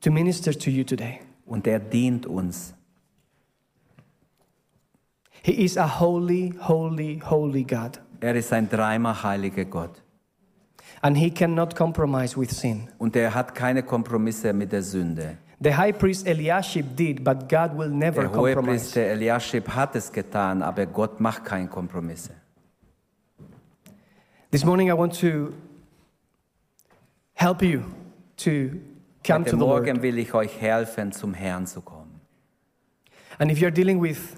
to minister to you today. Und er dient uns. He is a holy, holy, holy God. Er ist ein dreimal heiliger Gott. And He cannot compromise with sin. Und er hat keine Kompromisse mit der Sünde. The high priest Eliashib did, but God will never Der compromise. Hohepriester Eliaschib hat es getan, aber Gott macht keine Kompromisse. This morning I want to help you to come Heute to the Lord. Morgen will ich euch helfen, zum Herrn zu kommen. And if you're dealing with,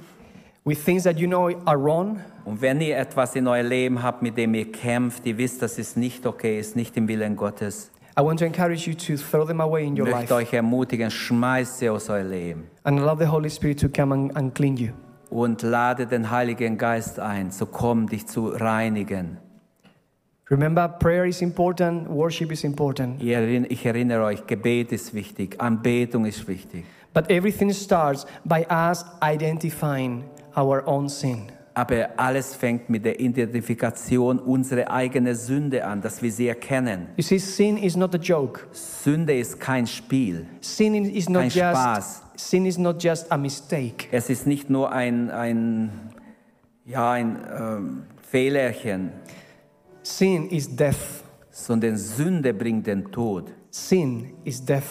with things that you know are wrong, Und wenn ihr etwas in euer Leben habt, mit dem ihr kämpft, ihr wisst, das ist nicht okay, ist nicht im Willen Gottes, I want to encourage you to throw them away in ich your möchte life euch ermutigen, schmeißt sie aus eurem Leben and allow the Holy Spirit to come and, and clean you. und lade den Heiligen Geist ein, zu kommen, dich zu reinigen. Remember, prayer is important, worship is important, Ihr erinn- Ich erinnere euch, Gebet ist wichtig, Anbetung ist wichtig. but everything starts by us identifying our own sin. Aber alles fängt mit der Identifikation unserer eigenen Sünde an, dass wir sie erkennen. You see, sin is not a joke. Sünde ist kein Spiel. Sin is not Kein just Spaß. sin is not just a mistake. Es ist nicht nur ein, ein, ja, ein ähm, Fehlerchen, Sin is death. sondern Sünde bringt den Tod. Sin is death.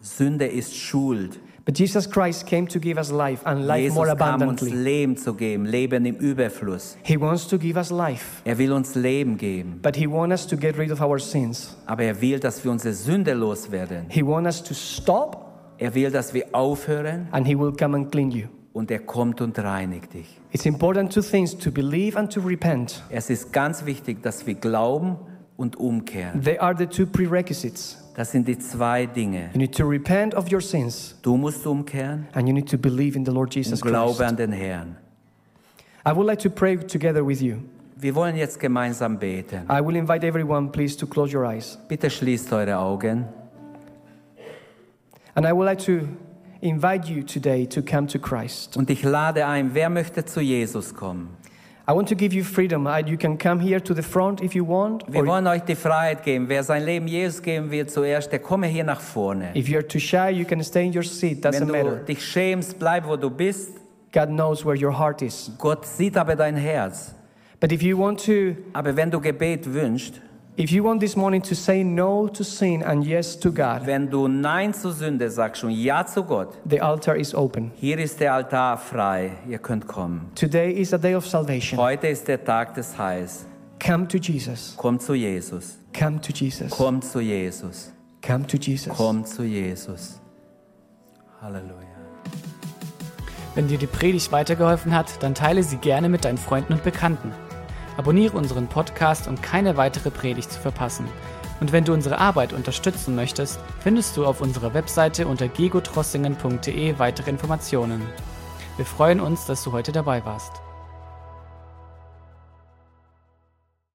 Sünde ist Schuld. But Jesus Christ came to give us life and life Jesus more kam uns abundantly. Leben zu geben, Leben im Überfluss. He wants to give us life, Er will uns Leben geben, but He wants us to get rid of our sins. aber er will, dass wir unsere Sünde loswerden. He wants us to stop, Er will, dass wir aufhören and He will come and clean you. und er kommt und reinigt dich. It's important two things to believe and to repent. Es ist ganz wichtig, dass wir glauben und umkehren. They are the two prerequisites. Das sind die zwei Dinge. You need to repent of your sins, Du musst umkehren and you need to believe in the Lord Jesus und glaube Christ. an den Herrn. I would like to pray together with you. Wir wollen jetzt gemeinsam beten. I will invite everyone, please, to close your eyes. Bitte schließt eure Augen. And I would like to invite you today to come to Christ. Und ich lade ein, wer möchte zu Jesus kommen? I want to give you freedom. I- You can come here to the front if you want. Wir wollen euch die Freiheit geben. Wer sein Leben Jesus geben will zuerst, der komme hier nach vorne. if you're too shy, you can stay in your seat. Doesn't Wenn du matter. dich schämst, bleib wo du bist. God knows where your heart is. Gott sieht aber dein Herz. But if you want to, Aber wenn du Gebet wünschst, if you want this morning to say no to sin and yes to God, wenn du Nein zur Sünde sagst und Ja zu Gott, the altar is open. hier ist der Altar frei. Ihr könnt kommen. Today is a day of salvation. Heute ist der Tag des Heils. Come to Jesus. Komm zu Jesus. Come to Jesus. Komm zu Jesus. Come to Jesus. Komm zu Jesus. Halleluja. Wenn dir die Predigt weitergeholfen hat, dann teile sie gerne mit deinen Freunden und Bekannten. Abonniere unseren Podcast, um keine weitere Predigt zu verpassen. Und wenn du unsere Arbeit unterstützen möchtest, findest du auf unserer Webseite unter gegotrossingen.de weitere Informationen. Wir freuen uns, dass du heute dabei warst.